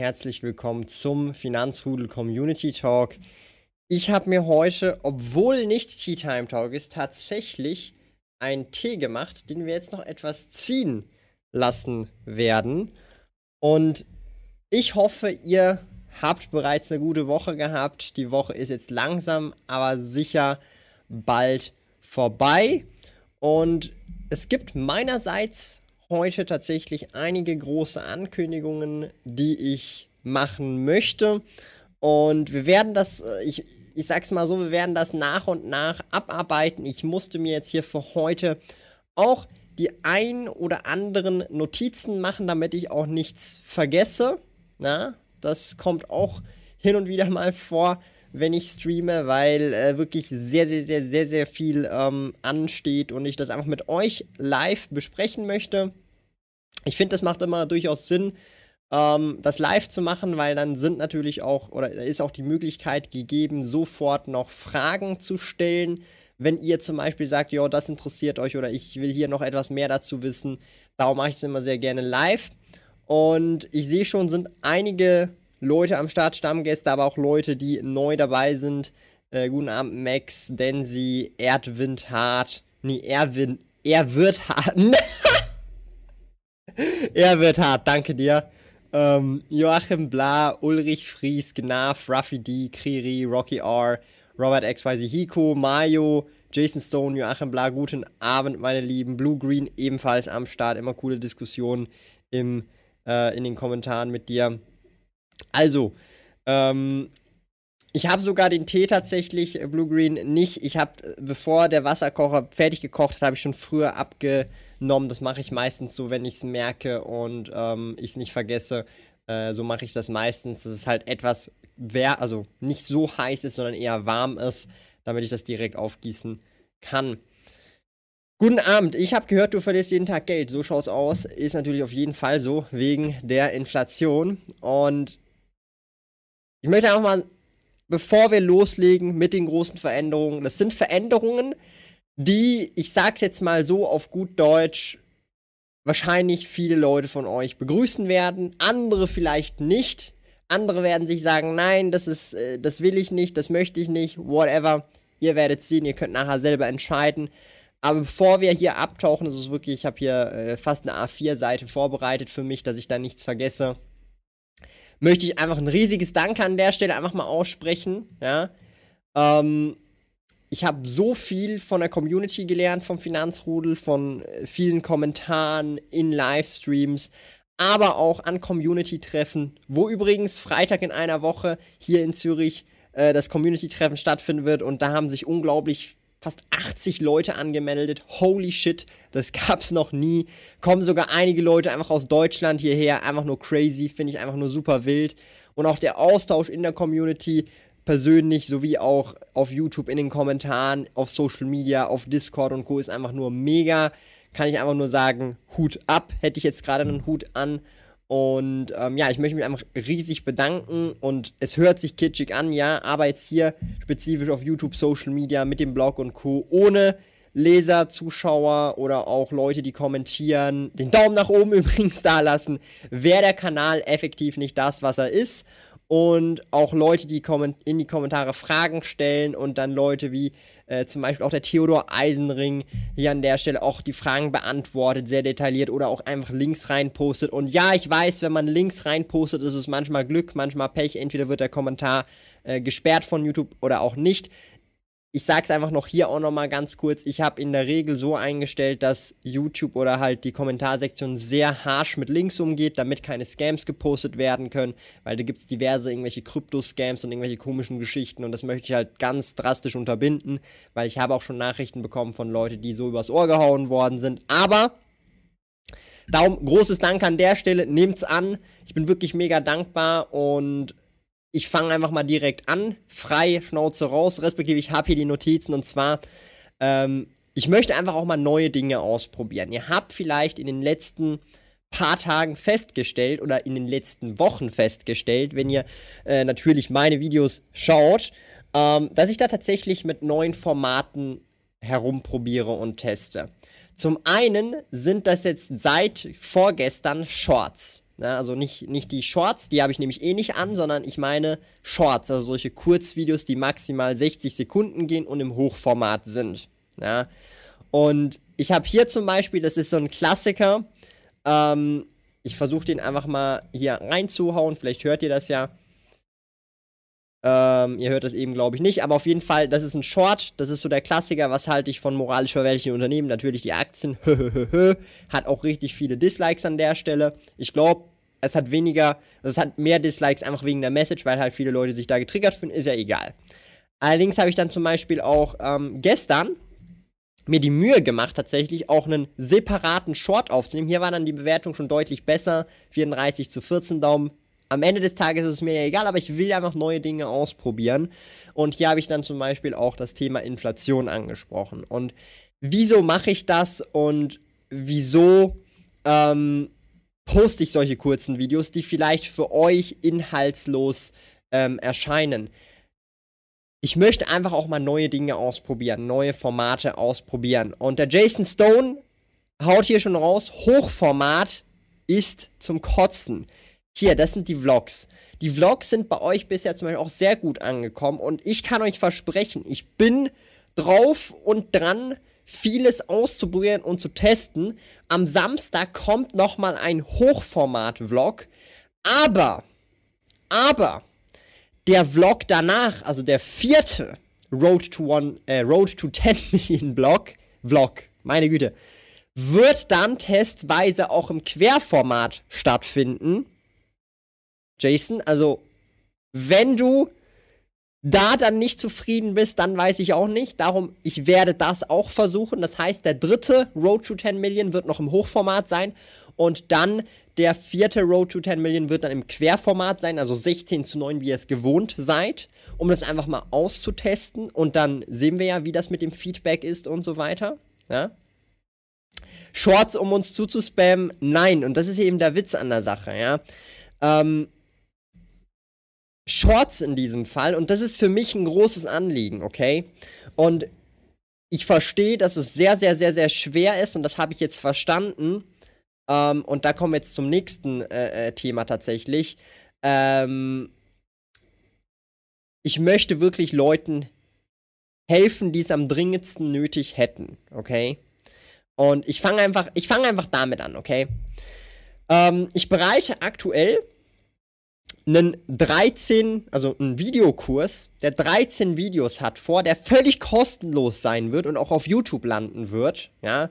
Herzlich willkommen zum Finanzrudel Community Talk. Ich habe mir heute, obwohl nicht Tea Time Talk ist, tatsächlich einen Tee gemacht, den wir jetzt noch etwas ziehen lassen werden. Und ich hoffe, ihr habt bereits eine gute Woche gehabt. Die Woche ist jetzt langsam, aber sicher bald vorbei. Und es gibt meinerseits heute tatsächlich einige große Ankündigungen, die ich machen möchte. Und wir werden das, äh, ich, ich sag's mal so, wir werden das nach und nach abarbeiten. Ich musste mir jetzt hier für heute auch die ein oder anderen Notizen machen, damit ich auch nichts vergesse. Na, das kommt auch hin und wieder mal vor, wenn ich streame, weil äh, wirklich sehr, sehr, sehr, sehr, sehr viel ähm, ansteht und ich das einfach mit euch live besprechen möchte. Ich finde, das macht immer durchaus Sinn, ähm, das live zu machen, weil dann sind natürlich auch, oder ist auch die Möglichkeit gegeben, sofort noch Fragen zu stellen. Wenn ihr zum Beispiel sagt, ja, das interessiert euch oder ich will hier noch etwas mehr dazu wissen, darum mache ich es immer sehr gerne live. Und ich sehe schon, sind einige Leute am Start, Stammgäste, aber auch Leute, die neu dabei sind. Äh, guten Abend, Max, Densi, Erdwindhart. Nee, Erwind. Er wird hart. er wird hart, danke dir. Ähm, Joachim Bla, Ulrich Fries, Gnaf, Ruffy D, Kriri, Rocky R, Robert XYZ Hiko, Mayo, Jason Stone, Joachim Bla, guten Abend, meine Lieben. Blue Green ebenfalls am Start. Immer coole Diskussionen im, äh, in den Kommentaren mit dir. Also, ähm, ich habe sogar den Tee tatsächlich, äh, Blue Green, nicht. Ich habe, äh, bevor der Wasserkocher fertig gekocht hat, habe ich schon früher abgenommen. Das mache ich meistens so, wenn ich es merke und ähm, ich es nicht vergesse. Äh, so mache ich das meistens, dass es halt etwas, wär, also nicht so heiß ist, sondern eher warm ist, damit ich das direkt aufgießen kann. Guten Abend. Ich habe gehört, du verlierst jeden Tag Geld. So schaut's aus. Ist natürlich auf jeden Fall so, wegen der Inflation. Und ich möchte einfach mal, bevor wir loslegen mit den großen Veränderungen, das sind Veränderungen, die, ich sag's jetzt mal so auf gut Deutsch, wahrscheinlich viele Leute von euch begrüßen werden, andere vielleicht nicht. Andere werden sich sagen, nein, das ist, äh, das will ich nicht, das möchte ich nicht, whatever. Ihr werdet sehen, ihr könnt nachher selber entscheiden. Aber bevor wir hier abtauchen, ist wirklich, ich habe hier äh, fast eine A4-Seite vorbereitet für mich, dass ich da nichts vergesse möchte ich einfach ein riesiges Danke an der Stelle einfach mal aussprechen. Ja. Ähm, ich habe so viel von der Community gelernt, vom Finanzrudel, von äh, vielen Kommentaren in Livestreams, aber auch an Community-Treffen, wo übrigens Freitag in einer Woche hier in Zürich äh, das Community-Treffen stattfinden wird. Und da haben sich unglaublich fast 80 Leute angemeldet. Holy shit, das gab's noch nie. Kommen sogar einige Leute einfach aus Deutschland hierher. Einfach nur crazy, finde ich einfach nur super wild. Und auch der Austausch in der Community persönlich sowie auch auf YouTube in den Kommentaren, auf Social Media, auf Discord und Co. ist einfach nur mega. Kann ich einfach nur sagen, Hut ab. Hätte ich jetzt gerade einen Hut an. Und ähm, ja, ich möchte mich einfach riesig bedanken und es hört sich kitschig an, ja, aber jetzt hier spezifisch auf YouTube, Social Media mit dem Blog und Co. ohne Leser, Zuschauer oder auch Leute, die kommentieren, den Daumen nach oben übrigens da lassen, wäre der Kanal effektiv nicht das, was er ist. Und auch Leute, die in die Kommentare Fragen stellen und dann Leute wie äh, zum Beispiel auch der Theodor Eisenring hier an der Stelle auch die Fragen beantwortet, sehr detailliert oder auch einfach Links reinpostet. Und ja, ich weiß, wenn man Links reinpostet, ist es manchmal Glück, manchmal Pech. Entweder wird der Kommentar äh, gesperrt von YouTube oder auch nicht ich sag's einfach noch hier auch nochmal ganz kurz. Ich habe in der Regel so eingestellt, dass YouTube oder halt die Kommentarsektion sehr harsh mit Links umgeht, damit keine Scams gepostet werden können, weil da gibt's diverse irgendwelche Krypto-Scams und irgendwelche komischen Geschichten und das möchte ich halt ganz drastisch unterbinden, weil ich habe auch schon Nachrichten bekommen von Leuten, die so übers Ohr gehauen worden sind. Aber darum, großes Dank an der Stelle. Nehmt's an. Ich bin wirklich mega dankbar und ich fange einfach mal direkt an. Frei, Schnauze raus. Respektive, ich habe hier die Notizen und zwar, ähm, ich möchte einfach auch mal neue Dinge ausprobieren. Ihr habt vielleicht in den letzten paar Tagen festgestellt oder in den letzten Wochen festgestellt, wenn ihr äh, natürlich meine Videos schaut, ähm, dass ich da tatsächlich mit neuen Formaten herumprobiere und teste. Zum einen sind das jetzt seit vorgestern Shorts. Ja, also nicht, nicht die Shorts, die habe ich nämlich eh nicht an, sondern ich meine Shorts, also solche Kurzvideos, die maximal 60 Sekunden gehen und im Hochformat sind. Ja. Und ich habe hier zum Beispiel, das ist so ein Klassiker, ähm, ich versuche den einfach mal hier reinzuhauen, vielleicht hört ihr das ja. Ähm, ihr hört das eben, glaube ich, nicht. Aber auf jeden Fall, das ist ein Short. Das ist so der Klassiker. Was halte ich von moralisch verwerflichen Unternehmen? Natürlich die Aktien. hat auch richtig viele Dislikes an der Stelle. Ich glaube, es hat weniger, also es hat mehr Dislikes einfach wegen der Message, weil halt viele Leute sich da getriggert fühlen. Ist ja egal. Allerdings habe ich dann zum Beispiel auch ähm, gestern mir die Mühe gemacht, tatsächlich auch einen separaten Short aufzunehmen. Hier war dann die Bewertung schon deutlich besser. 34 zu 14 Daumen am Ende des Tages ist es mir ja egal, aber ich will einfach neue Dinge ausprobieren. Und hier habe ich dann zum Beispiel auch das Thema Inflation angesprochen. Und wieso mache ich das und wieso ähm, poste ich solche kurzen Videos, die vielleicht für euch inhaltslos ähm, erscheinen? Ich möchte einfach auch mal neue Dinge ausprobieren, neue Formate ausprobieren. Und der Jason Stone haut hier schon raus, Hochformat ist zum Kotzen. Hier, das sind die Vlogs. Die Vlogs sind bei euch bisher zum Beispiel auch sehr gut angekommen und ich kann euch versprechen, ich bin drauf und dran, vieles auszuprobieren und zu testen. Am Samstag kommt nochmal ein Hochformat-Vlog, aber, aber, der Vlog danach, also der vierte Road to, one, äh, Road to 10 Million Vlog, Vlog, meine Güte, wird dann testweise auch im Querformat stattfinden. Jason. Also, wenn du da dann nicht zufrieden bist, dann weiß ich auch nicht. Darum, ich werde das auch versuchen. Das heißt, der dritte Road to 10 Million wird noch im Hochformat sein und dann der vierte Road to 10 Million wird dann im Querformat sein, also 16 zu 9, wie ihr es gewohnt seid, um das einfach mal auszutesten und dann sehen wir ja, wie das mit dem Feedback ist und so weiter. Ja? Shorts, um uns zuzuspammen, nein. Und das ist eben der Witz an der Sache, ja. Ähm, Shorts in diesem Fall. Und das ist für mich ein großes Anliegen, okay? Und ich verstehe, dass es sehr, sehr, sehr, sehr schwer ist und das habe ich jetzt verstanden. Ähm, und da kommen wir jetzt zum nächsten äh, äh, Thema tatsächlich. Ähm, ich möchte wirklich Leuten helfen, die es am dringendsten nötig hätten, okay? Und ich fange einfach, ich einfach damit an, okay? Ähm, ich bereiche aktuell einen 13, also einen Videokurs, der 13 Videos hat vor, der völlig kostenlos sein wird und auch auf YouTube landen wird, ja,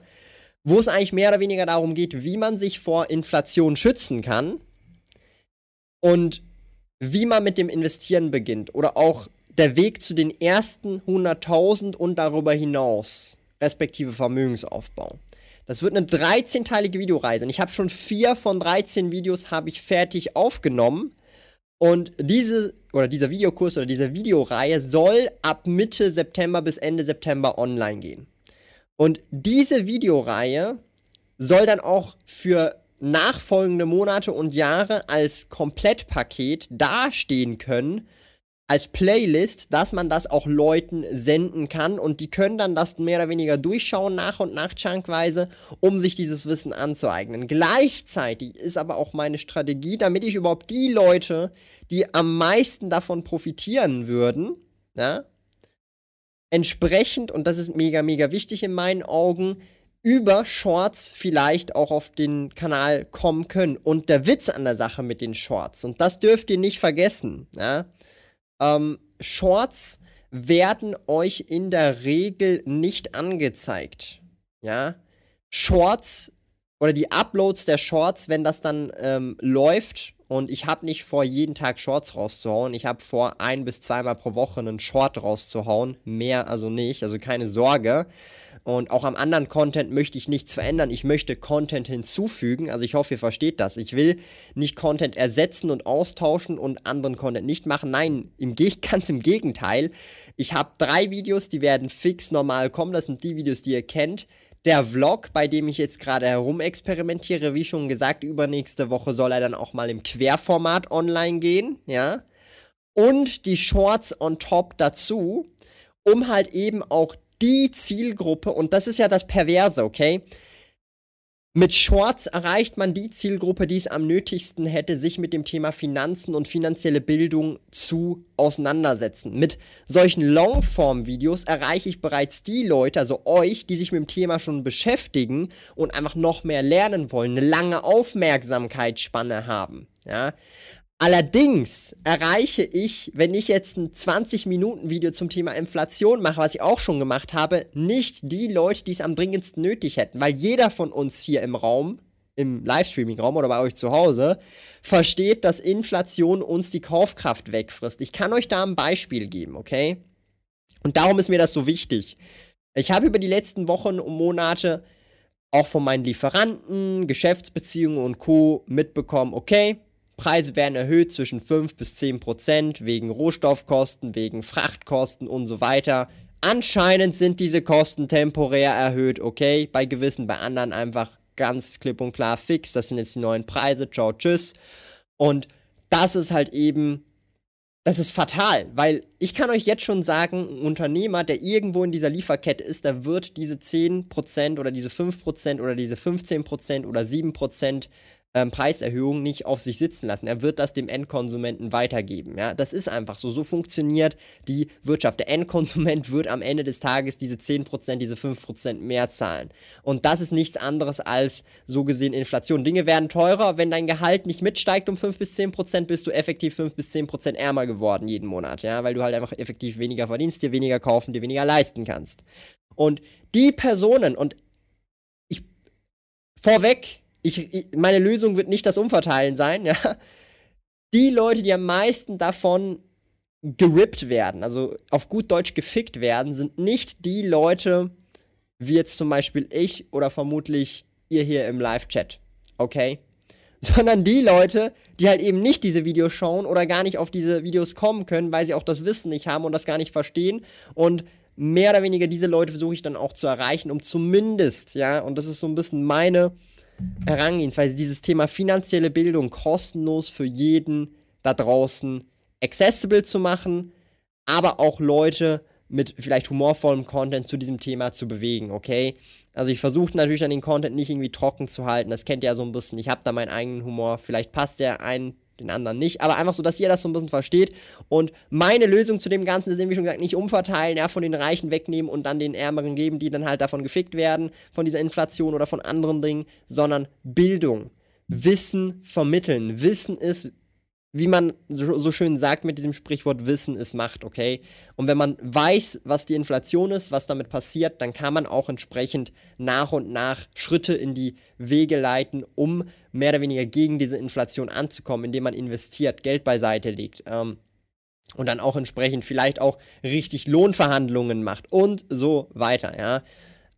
wo es eigentlich mehr oder weniger darum geht, wie man sich vor Inflation schützen kann und wie man mit dem Investieren beginnt oder auch der Weg zu den ersten 100.000 und darüber hinaus, respektive Vermögensaufbau. Das wird eine 13-teilige Videoreise. Und ich habe schon vier von 13 Videos habe ich fertig aufgenommen. Und diese oder dieser Videokurs oder diese Videoreihe soll ab Mitte September bis Ende September online gehen. Und diese Videoreihe soll dann auch für nachfolgende Monate und Jahre als Komplettpaket dastehen können, als Playlist, dass man das auch Leuten senden kann und die können dann das mehr oder weniger durchschauen nach und nach chunkweise, um sich dieses Wissen anzueignen. Gleichzeitig ist aber auch meine Strategie, damit ich überhaupt die Leute, die am meisten davon profitieren würden, ja, entsprechend, und das ist mega, mega wichtig in meinen Augen, über Shorts vielleicht auch auf den Kanal kommen können. Und der Witz an der Sache mit den Shorts, und das dürft ihr nicht vergessen, ja, ähm, Shorts werden euch in der Regel nicht angezeigt. Ja. Shorts oder die Uploads der Shorts, wenn das dann ähm, läuft und ich habe nicht vor, jeden Tag Shorts rauszuhauen. Ich habe vor, ein bis zweimal pro Woche einen Short rauszuhauen. Mehr also nicht, also keine Sorge. Und auch am anderen Content möchte ich nichts verändern. Ich möchte Content hinzufügen. Also ich hoffe, ihr versteht das. Ich will nicht Content ersetzen und austauschen und anderen Content nicht machen. Nein, im ganz im Gegenteil. Ich habe drei Videos, die werden fix normal kommen. Das sind die Videos, die ihr kennt. Der Vlog, bei dem ich jetzt gerade herumexperimentiere, wie schon gesagt, übernächste Woche soll er dann auch mal im Querformat online gehen, ja. Und die Shorts on top dazu, um halt eben auch die Zielgruppe, und das ist ja das Perverse, okay? Mit Shorts erreicht man die Zielgruppe, die es am nötigsten hätte, sich mit dem Thema Finanzen und finanzielle Bildung zu auseinandersetzen. Mit solchen Longform-Videos erreiche ich bereits die Leute, also euch, die sich mit dem Thema schon beschäftigen und einfach noch mehr lernen wollen, eine lange Aufmerksamkeitsspanne haben. Ja, Allerdings erreiche ich, wenn ich jetzt ein 20-Minuten-Video zum Thema Inflation mache, was ich auch schon gemacht habe, nicht die Leute, die es am dringendsten nötig hätten. Weil jeder von uns hier im Raum, im Livestreaming-Raum oder bei euch zu Hause, versteht, dass Inflation uns die Kaufkraft wegfrisst. Ich kann euch da ein Beispiel geben, okay? Und darum ist mir das so wichtig. Ich habe über die letzten Wochen und Monate auch von meinen Lieferanten, Geschäftsbeziehungen und Co. mitbekommen, okay, Preise werden erhöht zwischen 5 bis 10 Prozent wegen Rohstoffkosten, wegen Frachtkosten und so weiter. Anscheinend sind diese Kosten temporär erhöht, okay, bei gewissen, bei anderen einfach ganz klipp und klar fix. Das sind jetzt die neuen Preise, ciao, tschüss. Und das ist halt eben, das ist fatal, weil ich kann euch jetzt schon sagen, ein Unternehmer, der irgendwo in dieser Lieferkette ist, der wird diese 10% oder diese 5% oder diese 15% oder 7% ähm, Preiserhöhung nicht auf sich sitzen lassen. Er wird das dem Endkonsumenten weitergeben. Ja, das ist einfach so. So funktioniert die Wirtschaft. Der Endkonsument wird am Ende des Tages diese 10%, diese 5% mehr zahlen. Und das ist nichts anderes als so gesehen Inflation. Dinge werden teurer. Wenn dein Gehalt nicht mitsteigt um 5 bis 10%, bist du effektiv 5 bis 10% ärmer geworden jeden Monat. Ja, weil du halt einfach effektiv weniger verdienst, dir weniger kaufen, dir weniger leisten kannst. Und die Personen und ich vorweg, ich, meine Lösung wird nicht das Umverteilen sein, ja. Die Leute, die am meisten davon gerippt werden, also auf gut Deutsch gefickt werden, sind nicht die Leute, wie jetzt zum Beispiel ich oder vermutlich ihr hier im Live-Chat. Okay? Sondern die Leute, die halt eben nicht diese Videos schauen oder gar nicht auf diese Videos kommen können, weil sie auch das Wissen nicht haben und das gar nicht verstehen. Und mehr oder weniger diese Leute versuche ich dann auch zu erreichen, um zumindest, ja, und das ist so ein bisschen meine Herangehensweise, dieses Thema finanzielle Bildung kostenlos für jeden da draußen accessible zu machen, aber auch Leute mit vielleicht humorvollem Content zu diesem Thema zu bewegen, okay? Also ich versuche natürlich an den Content nicht irgendwie trocken zu halten, das kennt ihr ja so ein bisschen. Ich habe da meinen eigenen Humor, vielleicht passt der einen den anderen nicht. Aber einfach so, dass ihr das so ein bisschen versteht. Und meine Lösung zu dem Ganzen ist, wie schon gesagt, nicht umverteilen, ja, von den Reichen wegnehmen und dann den Ärmeren geben, die dann halt davon gefickt werden, von dieser Inflation oder von anderen Dingen, sondern Bildung. Wissen vermitteln. Wissen ist wie man so schön sagt mit diesem Sprichwort, Wissen ist Macht, okay? Und wenn man weiß, was die Inflation ist, was damit passiert, dann kann man auch entsprechend nach und nach Schritte in die Wege leiten, um mehr oder weniger gegen diese Inflation anzukommen, indem man investiert, Geld beiseite legt. Ähm, und dann auch entsprechend vielleicht auch richtig Lohnverhandlungen macht und so weiter, ja.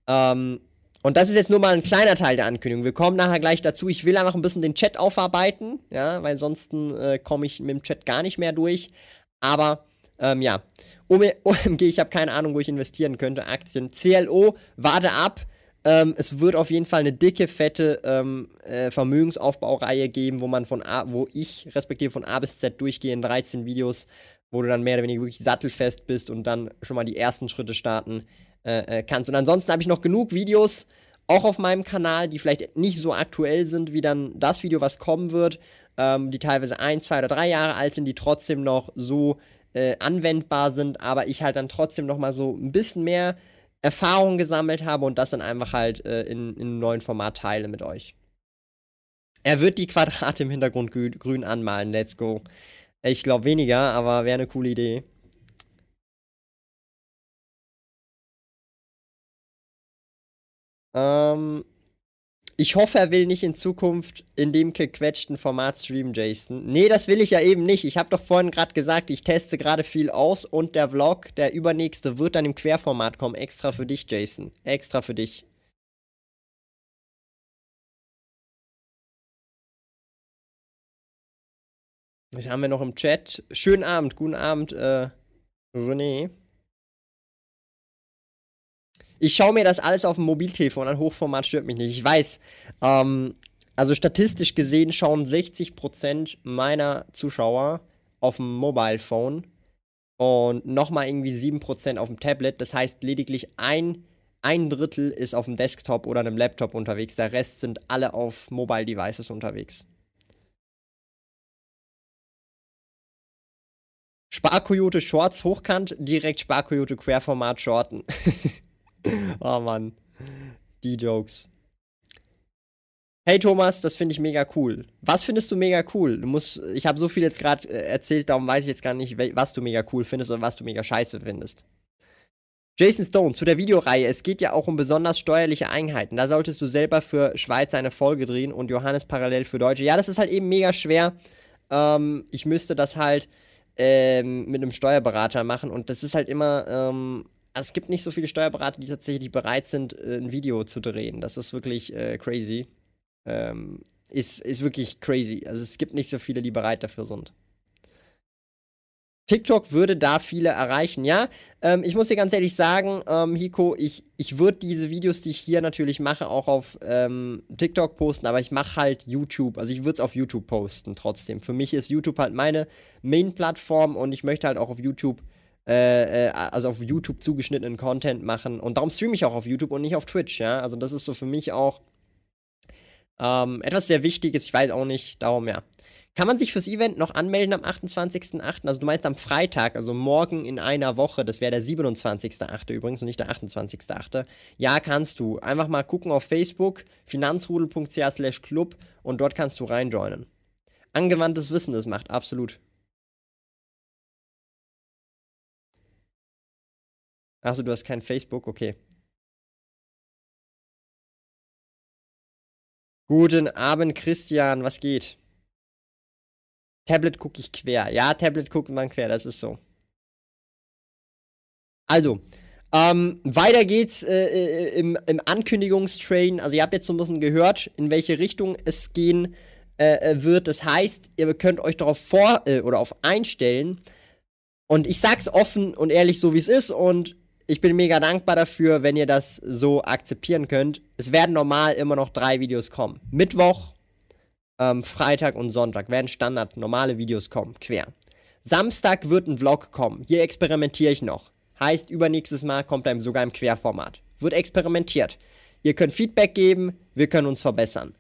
Ähm, und das ist jetzt nur mal ein kleiner Teil der Ankündigung. Wir kommen nachher gleich dazu. Ich will einfach ein bisschen den Chat aufarbeiten, ja, weil sonst äh, komme ich mit dem Chat gar nicht mehr durch. Aber ähm, ja, OMG, ich habe keine Ahnung, wo ich investieren könnte. Aktien. CLO, warte ab. Ähm, es wird auf jeden Fall eine dicke, fette ähm, äh, Vermögensaufbaureihe geben, wo man von A, wo ich respektive von A bis Z durchgehe in 13 Videos, wo du dann mehr oder weniger wirklich sattelfest bist und dann schon mal die ersten Schritte starten äh, äh, kannst. Und ansonsten habe ich noch genug Videos, auch auf meinem Kanal, die vielleicht nicht so aktuell sind wie dann das Video, was kommen wird, ähm, die teilweise ein, zwei oder drei Jahre alt sind, die trotzdem noch so äh, anwendbar sind, aber ich halt dann trotzdem noch mal so ein bisschen mehr Erfahrung gesammelt habe und das dann einfach halt äh, in, in einem neuen Format teile mit euch. Er wird die Quadrate im Hintergrund grün, grün anmalen. Let's go. Ich glaube weniger, aber wäre eine coole Idee. Ähm, Ich hoffe, er will nicht in Zukunft in dem gequetschten Format streamen, Jason. Nee, das will ich ja eben nicht. Ich habe doch vorhin gerade gesagt, ich teste gerade viel aus und der Vlog, der übernächste, wird dann im Querformat kommen. Extra für dich, Jason. Extra für dich. Was haben wir noch im Chat? Schönen Abend, guten Abend, äh, René. Ich schaue mir das alles auf dem Mobiltelefon an. Hochformat stört mich nicht. Ich weiß. Ähm, also statistisch gesehen schauen 60% meiner Zuschauer auf dem Mobile Phone und nochmal irgendwie 7% auf dem Tablet. Das heißt, lediglich ein, ein Drittel ist auf dem Desktop oder einem Laptop unterwegs. Der Rest sind alle auf Mobile Devices unterwegs. Sparkoyote Shorts hochkant, direkt Sparkoyote Querformat shorten. oh Mann. Die Jokes. Hey Thomas, das finde ich mega cool. Was findest du mega cool? Du musst, ich habe so viel jetzt gerade äh, erzählt, darum weiß ich jetzt gar nicht, was du mega cool findest oder was du mega scheiße findest. Jason Stone, zu der Videoreihe. Es geht ja auch um besonders steuerliche Einheiten. Da solltest du selber für Schweiz eine Folge drehen und Johannes parallel für Deutsche. Ja, das ist halt eben mega schwer. Ähm, ich müsste das halt ähm, mit einem Steuerberater machen und das ist halt immer ähm, also es gibt nicht so viele Steuerberater, die tatsächlich bereit sind, äh, ein Video zu drehen. Das ist wirklich äh, crazy. Ähm, ist, ist wirklich crazy. Also es gibt nicht so viele, die bereit dafür sind. TikTok würde da viele erreichen. Ja, ähm, ich muss dir ganz ehrlich sagen, ähm, Hiko, ich, ich würde diese Videos, die ich hier natürlich mache, auch auf ähm, TikTok posten, aber ich mache halt YouTube. Also ich würde es auf YouTube posten trotzdem. Für mich ist YouTube halt meine Main-Plattform und ich möchte halt auch auf YouTube äh, äh, also auf YouTube zugeschnittenen Content machen. Und darum streame ich auch auf YouTube und nicht auf Twitch, ja. Also das ist so für mich auch ähm, etwas sehr Wichtiges. Ich weiß auch nicht, darum ja. Kann man sich fürs Event noch anmelden am 28.08.? Also du meinst am Freitag, also morgen in einer Woche, das wäre der 27.08. übrigens und nicht der 28.08. Ja, kannst du. Einfach mal gucken auf Facebook, finanzrudel.ch slash club und dort kannst du reinjoinen. Angewandtes Wissen, das macht, absolut. Achso, du hast kein Facebook, okay. Guten Abend, Christian, was geht? Tablet gucke ich quer. Ja, Tablet guckt man quer, das ist so. Also, ähm, weiter geht's äh, äh, im, im Ankündigungstrain. Also, ihr habt jetzt so ein bisschen gehört, in welche Richtung es gehen äh, äh wird. Das heißt, ihr könnt euch darauf vor äh, oder auf einstellen. Und ich sag's offen und ehrlich, so wie es ist. Und ich bin mega dankbar dafür, wenn ihr das so akzeptieren könnt. Es werden normal immer noch drei Videos kommen. Mittwoch, ähm, Freitag und Sonntag werden Standard normale Videos kommen, quer. Samstag wird ein Vlog kommen. Hier experimentiere ich noch. Heißt, übernächstes Mal kommt er sogar im Querformat. Wird experimentiert. Ihr könnt Feedback geben, wir können uns verbessern.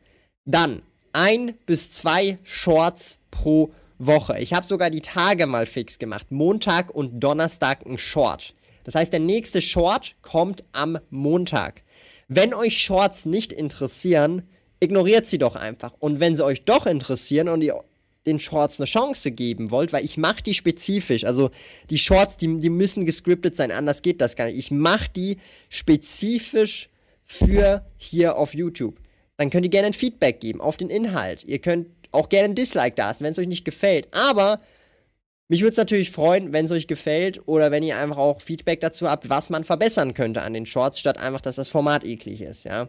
Dann ein bis zwei Shorts pro Woche. Ich habe sogar die Tage mal fix gemacht. Montag und Donnerstag ein Short. Das heißt, der nächste Short kommt am Montag. Wenn euch Shorts nicht interessieren, ignoriert sie doch einfach. Und wenn sie euch doch interessieren und ihr den Shorts eine Chance geben wollt, weil ich mache die spezifisch. Also die Shorts, die, die müssen gescriptet sein, anders geht das gar nicht. Ich mache die spezifisch für hier auf YouTube. Dann könnt ihr gerne ein Feedback geben auf den Inhalt. Ihr könnt auch gerne ein Dislike da lassen, wenn es euch nicht gefällt. Aber mich würde es natürlich freuen, wenn es euch gefällt oder wenn ihr einfach auch Feedback dazu habt, was man verbessern könnte an den Shorts, statt einfach, dass das Format eklig ist, ja.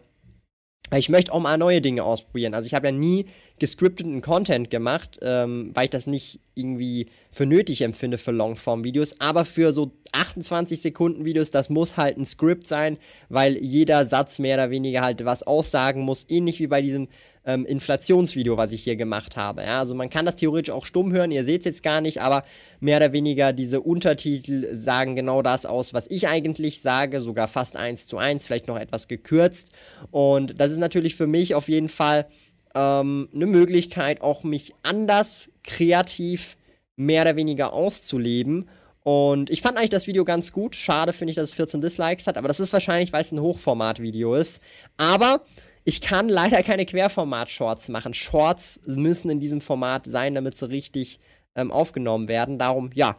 Ich möchte auch mal neue Dinge ausprobieren. Also ich habe ja nie gescripteten Content gemacht, ähm, weil ich das nicht irgendwie für nötig empfinde für Longform-Videos. Aber für so 28 Sekunden Videos, das muss halt ein Skript sein, weil jeder Satz mehr oder weniger halt was aussagen muss. Ähnlich wie bei diesem ähm, Inflationsvideo, was ich hier gemacht habe. Ja, also man kann das theoretisch auch stumm hören, ihr seht es jetzt gar nicht, aber mehr oder weniger diese Untertitel sagen genau das aus, was ich eigentlich sage, sogar fast eins zu eins, vielleicht noch etwas gekürzt. Und das ist natürlich für mich auf jeden Fall ähm, eine Möglichkeit, auch mich anders kreativ mehr oder weniger auszuleben. Und ich fand eigentlich das Video ganz gut. Schade finde ich, dass es 14 Dislikes hat, aber das ist wahrscheinlich, weil es ein Hochformat-Video ist. Aber ich kann leider keine Querformat-Shorts machen. Shorts müssen in diesem Format sein, damit sie richtig ähm, aufgenommen werden. Darum, ja.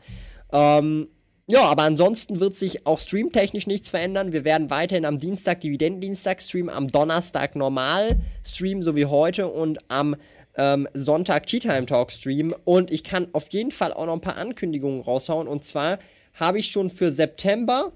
Ähm, ja, aber ansonsten wird sich auch streamtechnisch nichts verändern. Wir werden weiterhin am Dienstag Dividendendienstag streamen, am Donnerstag normal streamen, so wie heute und am ähm, Sonntag Tea Time Talk streamen. Und ich kann auf jeden Fall auch noch ein paar Ankündigungen raushauen. Und zwar habe ich schon für September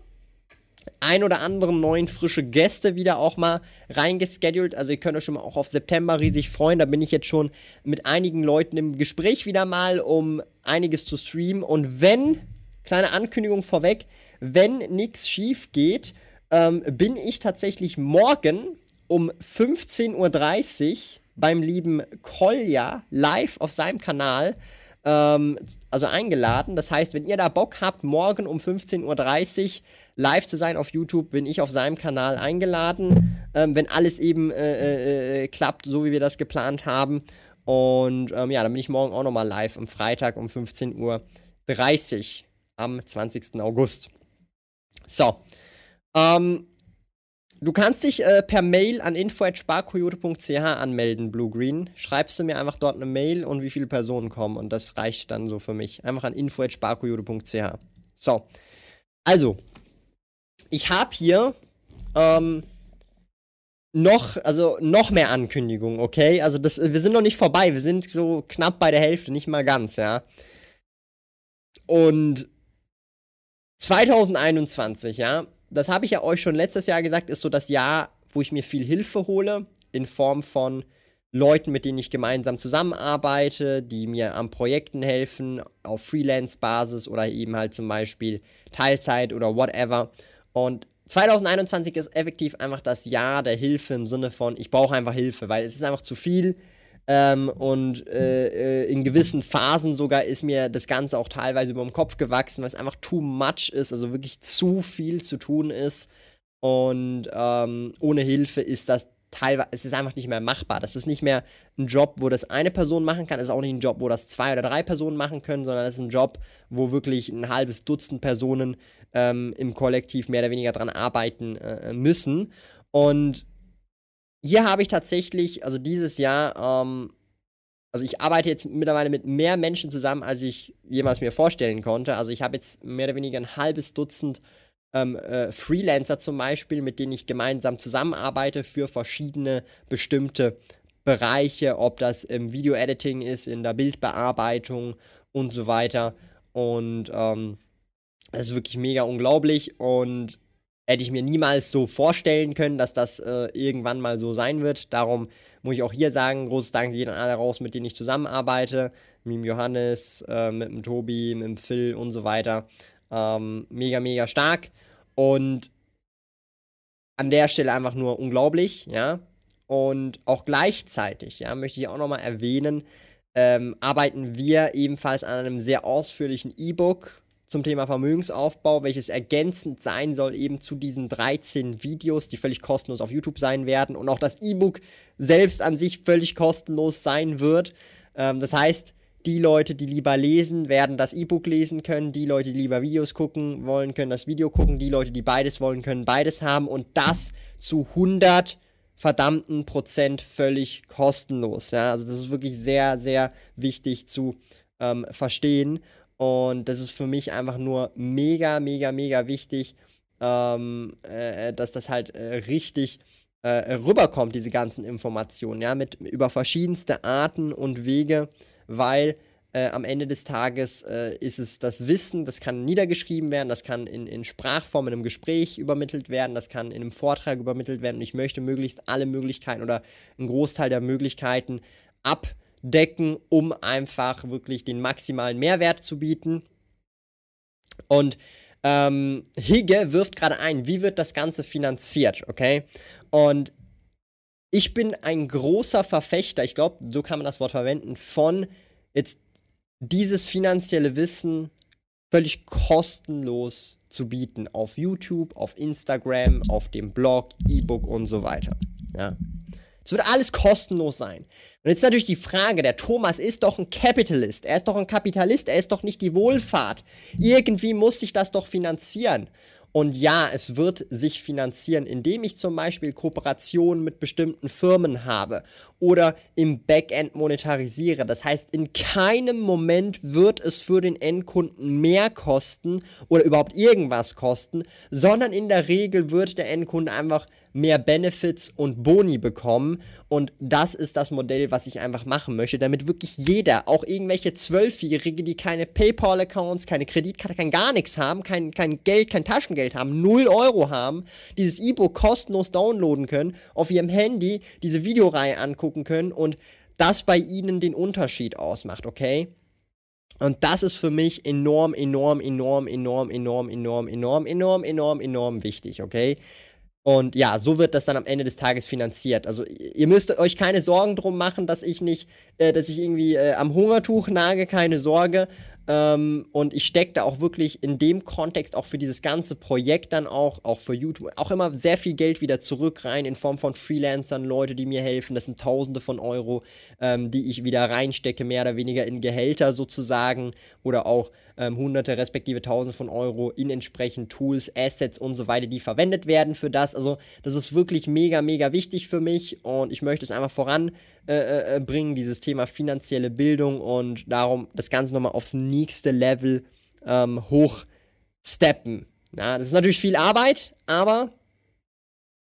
ein oder anderen neuen frische Gäste wieder auch mal reingeschedult. Also ihr könnt euch schon mal auch auf September riesig freuen. Da bin ich jetzt schon mit einigen Leuten im Gespräch wieder mal, um einiges zu streamen. Und wenn, kleine Ankündigung vorweg, wenn nichts schief geht, ähm, bin ich tatsächlich morgen um 15.30 Uhr beim lieben Kolja live auf seinem Kanal ähm, also eingeladen. Das heißt, wenn ihr da Bock habt, morgen um 15.30 Uhr live zu sein auf YouTube, bin ich auf seinem Kanal eingeladen, ähm, wenn alles eben äh, äh, äh klappt, so wie wir das geplant haben. Und ähm, ja, dann bin ich morgen auch nochmal live am Freitag um 15.30 Uhr am 20. August. So. Ähm, Du kannst dich äh, per Mail an info.sparkoyote.ch anmelden, Blue Green. Schreibst du mir einfach dort eine Mail und wie viele Personen kommen und das reicht dann so für mich. Einfach an info.sparkoyote.ch. So. Also, ich habe hier ähm, noch, also noch mehr Ankündigungen, okay? Also das, wir sind noch nicht vorbei, wir sind so knapp bei der Hälfte, nicht mal ganz, ja. Und 2021, ja, das habe ich ja euch schon letztes Jahr gesagt, ist so das Jahr, wo ich mir viel Hilfe hole, in Form von Leuten, mit denen ich gemeinsam zusammenarbeite, die mir an Projekten helfen, auf Freelance-Basis oder eben halt zum Beispiel Teilzeit oder whatever. Und 2021 ist effektiv einfach das Jahr der Hilfe im Sinne von, ich brauche einfach Hilfe, weil es ist einfach zu viel ähm, und äh, äh, in gewissen Phasen sogar ist mir das Ganze auch teilweise über den Kopf gewachsen, weil es einfach too much ist, also wirklich zu viel zu tun ist. Und ähm, ohne Hilfe ist das teilweise, es ist einfach nicht mehr machbar. Das ist nicht mehr ein Job, wo das eine Person machen kann. Es ist auch nicht ein Job, wo das zwei oder drei Personen machen können, sondern es ist ein Job, wo wirklich ein halbes Dutzend Personen ähm, im Kollektiv mehr oder weniger dran arbeiten äh, müssen. Und hier habe ich tatsächlich, also dieses Jahr, ähm, also ich arbeite jetzt mittlerweile mit mehr Menschen zusammen, als ich jemals mir vorstellen konnte. Also ich habe jetzt mehr oder weniger ein halbes Dutzend ähm, äh, Freelancer zum Beispiel, mit denen ich gemeinsam zusammenarbeite für verschiedene bestimmte Bereiche, ob das im Video-Editing ist, in der Bildbearbeitung und so weiter. Und ähm, das ist wirklich mega unglaublich und hätte ich mir niemals so vorstellen können, dass das äh, irgendwann mal so sein wird. Darum muss ich auch hier sagen, großes Dank geht an alle raus, mit denen ich zusammenarbeite. Mit dem Johannes, äh, mit dem Tobi, mit dem Phil und so weiter. Ähm, mega, mega stark. Und an der Stelle einfach nur unglaublich, ja. Und auch gleichzeitig, ja, möchte ich auch nochmal erwähnen, ähm, arbeiten wir ebenfalls an einem sehr ausführlichen E-Book zum Thema Vermögensaufbau, welches ergänzend sein soll eben zu diesen 13 Videos, die völlig kostenlos auf YouTube sein werden und auch das E-Book selbst an sich völlig kostenlos sein wird. Ähm, das heißt, die Leute, die lieber lesen, werden das E-Book lesen können. Die Leute, die lieber Videos gucken wollen, können das Video gucken. Die Leute, die beides wollen, können beides haben. Und das zu 100 verdammten Prozent völlig kostenlos. Ja, also das ist wirklich sehr, sehr wichtig zu ähm, verstehen. Und das ist für mich einfach nur mega, mega, mega wichtig, ähm, äh, dass das halt äh, richtig äh, rüberkommt, diese ganzen Informationen, ja, mit über verschiedenste Arten und Wege, weil äh, am Ende des Tages äh, ist es das Wissen, das kann niedergeschrieben werden, das kann in, in Sprachform in einem Gespräch übermittelt werden, das kann in einem Vortrag übermittelt werden. Und ich möchte möglichst alle Möglichkeiten oder einen Großteil der Möglichkeiten ab decken, um einfach wirklich den maximalen Mehrwert zu bieten. Und ähm, Higge wirft gerade ein, wie wird das Ganze finanziert, okay? Und ich bin ein großer Verfechter, ich glaube, so kann man das Wort verwenden, von jetzt dieses finanzielle Wissen völlig kostenlos zu bieten auf YouTube, auf Instagram, auf dem Blog, E-Book und so weiter. Ja. Es wird alles kostenlos sein. Und jetzt ist natürlich die Frage, der Thomas ist doch ein Capitalist, er ist doch ein Kapitalist, er ist doch nicht die Wohlfahrt. Irgendwie muss sich das doch finanzieren. Und ja, es wird sich finanzieren, indem ich zum Beispiel Kooperationen mit bestimmten Firmen habe oder im Backend monetarisiere. Das heißt, in keinem Moment wird es für den Endkunden mehr kosten oder überhaupt irgendwas kosten, sondern in der Regel wird der Endkunde einfach mehr Benefits und Boni bekommen. Und das ist das Modell, was ich einfach machen möchte, damit wirklich jeder, auch irgendwelche Zwölfjährige, die keine PayPal-Accounts, keine Kreditkarte, kein gar nichts haben, kein, kein Geld, kein Taschengeld haben, 0 Euro haben, dieses E-Book kostenlos downloaden können, auf ihrem Handy diese Videoreihe angucken können und das bei ihnen den Unterschied ausmacht, okay? Und das ist für mich enorm, enorm, enorm, enorm, enorm, enorm, enorm, enorm, enorm, enorm wichtig, okay? Und ja, so wird das dann am Ende des Tages finanziert. Also ihr müsst euch keine Sorgen drum machen, dass ich nicht, äh, dass ich irgendwie äh, am Hungertuch nage, keine Sorge. Ähm, und ich stecke da auch wirklich in dem Kontext auch für dieses ganze Projekt dann auch, auch für YouTube, auch immer sehr viel Geld wieder zurück rein in Form von Freelancern, Leute, die mir helfen. Das sind Tausende von Euro, ähm, die ich wieder reinstecke, mehr oder weniger in Gehälter sozusagen oder auch ähm, Hunderte respektive Tausende von Euro in entsprechend Tools, Assets und so weiter, die verwendet werden für das. Also das ist wirklich mega, mega wichtig für mich und ich möchte es einfach voranbringen, äh, äh, dieses Thema finanzielle Bildung und darum das Ganze nochmal aufs nächste Level ähm, hochsteppen. Ja, das ist natürlich viel Arbeit, aber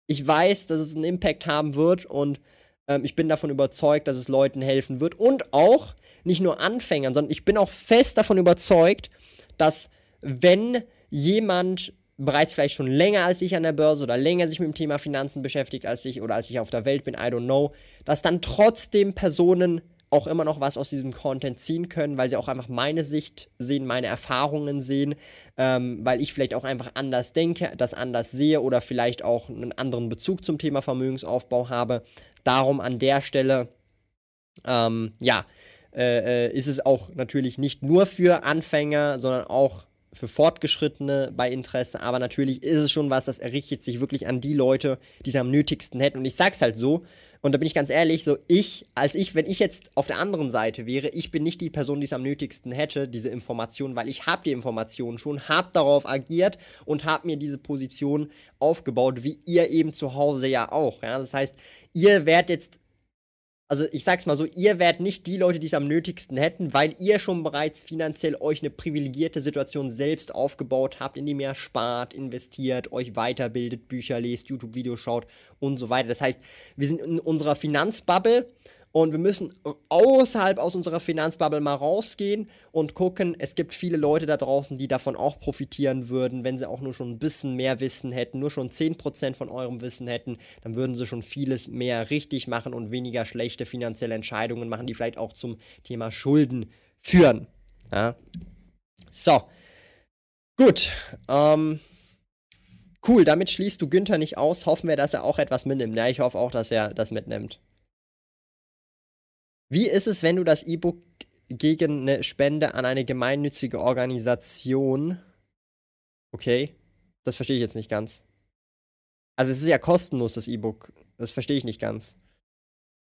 ich weiß, dass es einen Impact haben wird und ähm, ich bin davon überzeugt, dass es Leuten helfen wird und auch nicht nur Anfängern, sondern ich bin auch fest davon überzeugt, dass wenn jemand bereits vielleicht schon länger als ich an der Börse oder länger sich mit dem Thema Finanzen beschäftigt als ich oder als ich auf der Welt bin, I don't know, dass dann trotzdem Personen auch immer noch was aus diesem Content ziehen können, weil sie auch einfach meine Sicht sehen, meine Erfahrungen sehen, ähm, weil ich vielleicht auch einfach anders denke, das anders sehe oder vielleicht auch einen anderen Bezug zum Thema Vermögensaufbau habe. Darum an der Stelle, ähm, ja, äh, äh, ist es auch natürlich nicht nur für Anfänger, sondern auch für Fortgeschrittene bei Interesse. Aber natürlich ist es schon was, das errichtet sich wirklich an die Leute, die es am nötigsten hätten. Und ich sag's halt so, und da bin ich ganz ehrlich, so ich, als ich, wenn ich jetzt auf der anderen Seite wäre, ich bin nicht die Person, die es am nötigsten hätte, diese Information, weil ich habe die Informationen schon, habe darauf agiert und habe mir diese Position aufgebaut, wie ihr eben zu Hause ja auch. Ja? Das heißt, ihr werdet jetzt also ich sag's mal so, ihr werdet nicht die Leute, die es am nötigsten hätten, weil ihr schon bereits finanziell euch eine privilegierte Situation selbst aufgebaut habt, indem ihr spart, investiert, euch weiterbildet, Bücher lest, YouTube-Videos schaut und so weiter. Das heißt, wir sind in unserer Finanzbubble und wir müssen außerhalb aus unserer Finanzbubble mal rausgehen und gucken, es gibt viele Leute da draußen, die davon auch profitieren würden, wenn sie auch nur schon ein bisschen mehr Wissen hätten, nur schon 10% von eurem Wissen hätten, dann würden sie schon vieles mehr richtig machen und weniger schlechte finanzielle Entscheidungen machen, die vielleicht auch zum Thema Schulden führen. Ja? So. Gut. Ähm, cool, damit schließt du Günther nicht aus. Hoffen wir, dass er auch etwas mitnimmt. Ja, ich hoffe auch, dass er das mitnimmt. Wie ist es, wenn du das E-Book gegen eine Spende an eine gemeinnützige Organisation. Okay, das verstehe ich jetzt nicht ganz. Also es ist ja kostenlos, das E-Book. Das verstehe ich nicht ganz.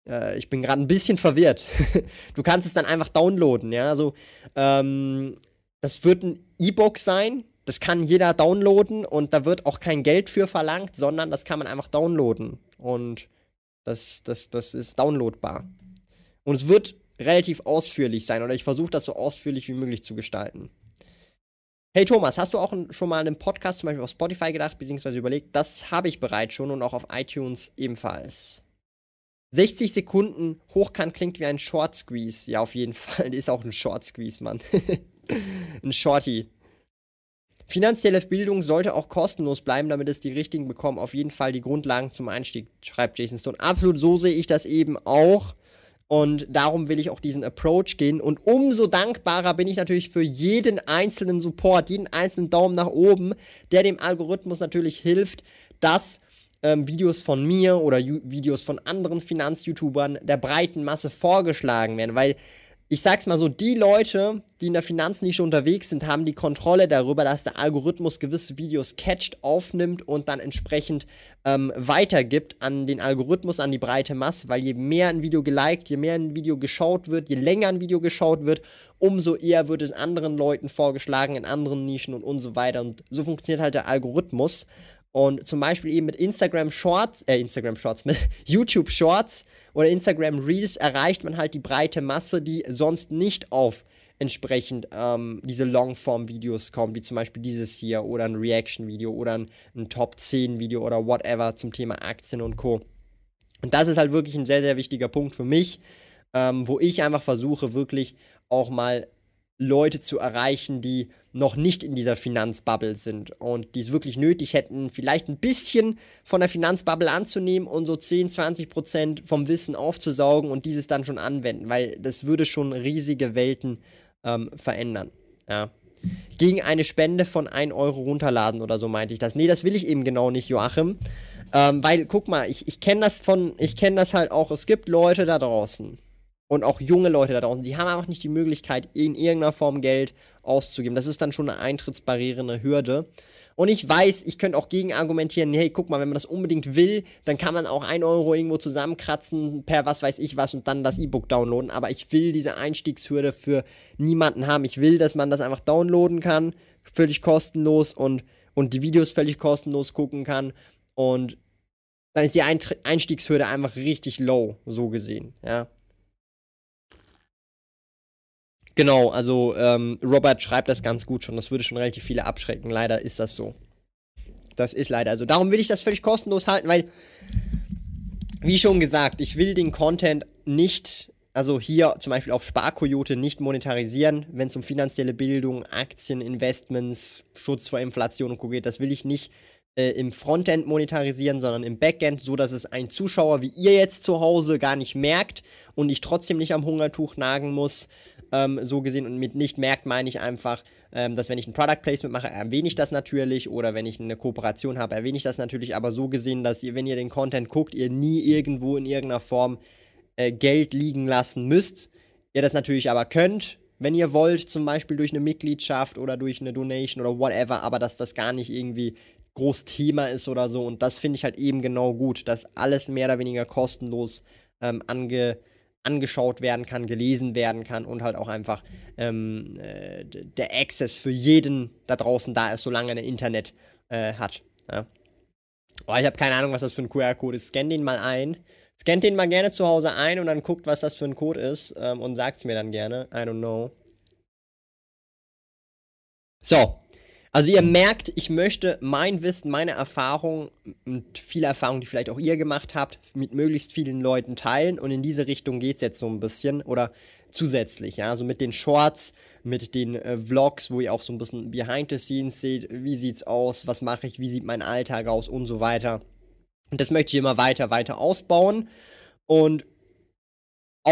Äh, ich bin gerade ein bisschen verwirrt. du kannst es dann einfach downloaden, ja. Also, ähm, das wird ein E-Book sein. Das kann jeder downloaden und da wird auch kein Geld für verlangt, sondern das kann man einfach downloaden. Und das, das, das ist downloadbar. Und es wird relativ ausführlich sein oder ich versuche das so ausführlich wie möglich zu gestalten. Hey Thomas, hast du auch schon mal einen Podcast zum Beispiel auf Spotify gedacht, beziehungsweise überlegt? Das habe ich bereits schon und auch auf iTunes ebenfalls. 60 Sekunden hochkant klingt wie ein Short Squeeze. Ja, auf jeden Fall. Ist auch ein Short Squeeze, Mann. ein Shorty. Finanzielle Bildung sollte auch kostenlos bleiben, damit es die Richtigen bekommen. Auf jeden Fall die Grundlagen zum Einstieg, schreibt Jason Stone. Absolut, so sehe ich das eben auch. Und darum will ich auch diesen Approach gehen. Und umso dankbarer bin ich natürlich für jeden einzelnen Support, jeden einzelnen Daumen nach oben, der dem Algorithmus natürlich hilft, dass ähm, Videos von mir oder Ju Videos von anderen Finanz-YouTubern der breiten Masse vorgeschlagen werden. Weil ich sag's mal so, die Leute, die in der Finanznische unterwegs sind, haben die Kontrolle darüber, dass der Algorithmus gewisse Videos catcht, aufnimmt und dann entsprechend ähm, weitergibt an den Algorithmus, an die breite Masse, weil je mehr ein Video geliked, je mehr ein Video geschaut wird, je länger ein Video geschaut wird, umso eher wird es anderen Leuten vorgeschlagen, in anderen Nischen und, und so weiter. Und so funktioniert halt der Algorithmus. Und zum Beispiel eben mit Instagram Shorts, äh, Instagram Shorts, mit YouTube Shorts oder Instagram Reels erreicht man halt die breite Masse, die sonst nicht auf entsprechend ähm, diese Longform-Videos kommt, wie zum Beispiel dieses hier oder ein Reaction-Video oder ein, ein Top-10-Video oder whatever zum Thema Aktien und Co. Und das ist halt wirklich ein sehr, sehr wichtiger Punkt für mich, ähm, wo ich einfach versuche, wirklich auch mal Leute zu erreichen, die noch nicht in dieser Finanzbubble sind und die es wirklich nötig hätten, vielleicht ein bisschen von der Finanzbubble anzunehmen und so 10, 20 Prozent vom Wissen aufzusaugen und dieses dann schon anwenden, weil das würde schon riesige Welten ähm, verändern. Ja. Gegen eine Spende von 1 Euro runterladen oder so meinte ich das. Nee, das will ich eben genau nicht, Joachim. Ähm, weil, guck mal, ich, ich kenne das von, ich kenne das halt auch, es gibt Leute da draußen, und auch junge Leute da draußen, die haben einfach nicht die Möglichkeit, in irgendeiner Form Geld auszugeben. Das ist dann schon eine Eintrittsbarriere, eine Hürde. Und ich weiß, ich könnte auch gegen argumentieren, hey, guck mal, wenn man das unbedingt will, dann kann man auch ein Euro irgendwo zusammenkratzen per was weiß ich was und dann das E-Book downloaden. Aber ich will diese Einstiegshürde für niemanden haben. Ich will, dass man das einfach downloaden kann, völlig kostenlos und, und die Videos völlig kostenlos gucken kann. Und dann ist die Einstiegshürde einfach richtig low, so gesehen, ja. Genau, also ähm, Robert schreibt das ganz gut schon. Das würde schon relativ viele abschrecken. Leider ist das so. Das ist leider so. Darum will ich das völlig kostenlos halten, weil, wie schon gesagt, ich will den Content nicht, also hier zum Beispiel auf Sparkoyote nicht monetarisieren, wenn es um finanzielle Bildung, Aktien, Investments, Schutz vor Inflation und Co. geht. Das will ich nicht äh, im Frontend monetarisieren, sondern im Backend, so dass es ein Zuschauer wie ihr jetzt zu Hause gar nicht merkt und ich trotzdem nicht am Hungertuch nagen muss ähm, so gesehen. Und mit nicht merkt meine ich einfach, ähm, dass wenn ich ein Product Placement mache, erwähne ich das natürlich. Oder wenn ich eine Kooperation habe, erwähne ich das natürlich. Aber so gesehen, dass ihr, wenn ihr den Content guckt, ihr nie irgendwo in irgendeiner Form äh, Geld liegen lassen müsst. Ihr das natürlich aber könnt, wenn ihr wollt, zum Beispiel durch eine Mitgliedschaft oder durch eine Donation oder whatever, aber dass das gar nicht irgendwie groß Thema ist oder so. Und das finde ich halt eben genau gut, dass alles mehr oder weniger kostenlos ähm, ange, angeschaut werden kann, gelesen werden kann und halt auch einfach ähm, äh, der Access für jeden da draußen da ist, solange er ein Internet äh, hat. Ja. Oh, ich habe keine Ahnung, was das für ein QR-Code ist. Scan den mal ein. Scannt den mal gerne zu Hause ein und dann guckt, was das für ein Code ist ähm, und sagt es mir dann gerne. I don't know. So, also ihr merkt, ich möchte mein Wissen, meine Erfahrung und viele Erfahrungen, die vielleicht auch ihr gemacht habt, mit möglichst vielen Leuten teilen. Und in diese Richtung geht es jetzt so ein bisschen oder zusätzlich, ja, also mit den Shorts, mit den äh, Vlogs, wo ihr auch so ein bisschen behind the scenes seht, wie sieht's aus, was mache ich, wie sieht mein Alltag aus und so weiter. Und das möchte ich immer weiter, weiter ausbauen. Und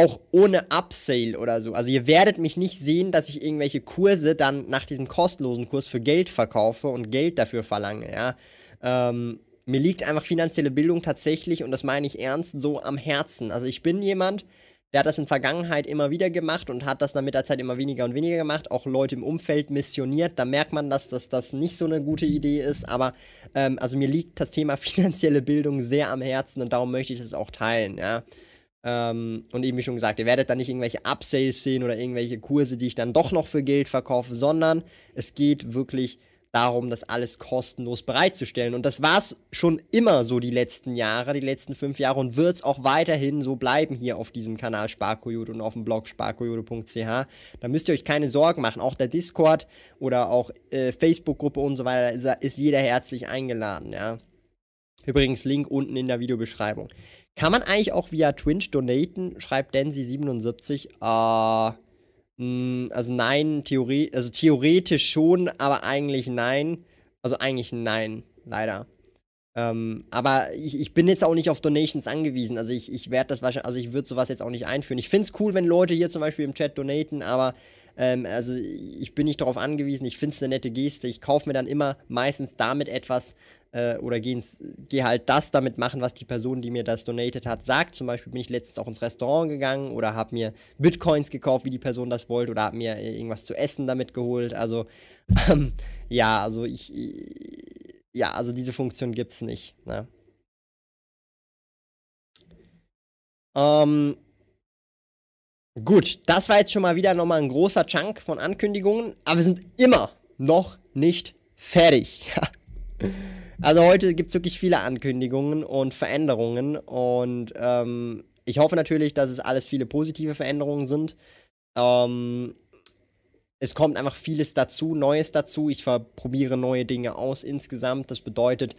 auch ohne Upsale oder so. Also ihr werdet mich nicht sehen, dass ich irgendwelche Kurse dann nach diesem kostenlosen Kurs für Geld verkaufe und Geld dafür verlange, ja. Ähm, mir liegt einfach finanzielle Bildung tatsächlich, und das meine ich ernst, so am Herzen. Also ich bin jemand, der hat das in Vergangenheit immer wieder gemacht und hat das dann mit der Zeit immer weniger und weniger gemacht. Auch Leute im Umfeld missioniert. Da merkt man, dass das, das nicht so eine gute Idee ist. Aber ähm, also mir liegt das Thema finanzielle Bildung sehr am Herzen und darum möchte ich es auch teilen, ja. Ähm, und eben wie schon gesagt, ihr werdet dann nicht irgendwelche Upsales sehen oder irgendwelche Kurse, die ich dann doch noch für Geld verkaufe, sondern es geht wirklich darum, das alles kostenlos bereitzustellen. Und das war es schon immer so die letzten Jahre, die letzten fünf Jahre und wird es auch weiterhin so bleiben hier auf diesem Kanal Sparkoyote und auf dem Blog sparkoyote.ch. Da müsst ihr euch keine Sorgen machen. Auch der Discord oder auch äh, Facebook-Gruppe und so weiter ist, ist jeder herzlich eingeladen, ja. Übrigens Link unten in der Videobeschreibung. Kann man eigentlich auch via Twitch donaten? Schreibt Densi77. Äh, mh, also nein, Theorie, also theoretisch schon, aber eigentlich nein. Also eigentlich nein, leider. Ähm, aber ich, ich bin jetzt auch nicht auf Donations angewiesen. Also ich, ich werde das wahrscheinlich, also ich würde sowas jetzt auch nicht einführen. Ich finde es cool, wenn Leute hier zum Beispiel im Chat donaten, aber Ähm, also ich bin nicht darauf angewiesen, ich finde es eine nette Geste. Ich kaufe mir dann immer meistens damit etwas äh, oder gehe geh halt das damit machen, was die Person, die mir das donated hat, sagt. Zum Beispiel bin ich letztens auch ins Restaurant gegangen oder habe mir Bitcoins gekauft, wie die Person das wollte, oder habe mir äh, irgendwas zu essen damit geholt. Also ähm, ja, also ich, ja, also diese Funktion gibt es nicht. Ne? Ähm, gut, das war jetzt schon mal wieder nochmal ein großer Chunk von Ankündigungen, aber wir sind immer noch nicht fertig. also heute gibt es wirklich viele Ankündigungen und Veränderungen und ähm, ich hoffe natürlich, dass es alles viele positive Veränderungen sind. Ähm, es kommt einfach vieles dazu, Neues dazu. Ich probiere neue Dinge aus insgesamt. Das bedeutet,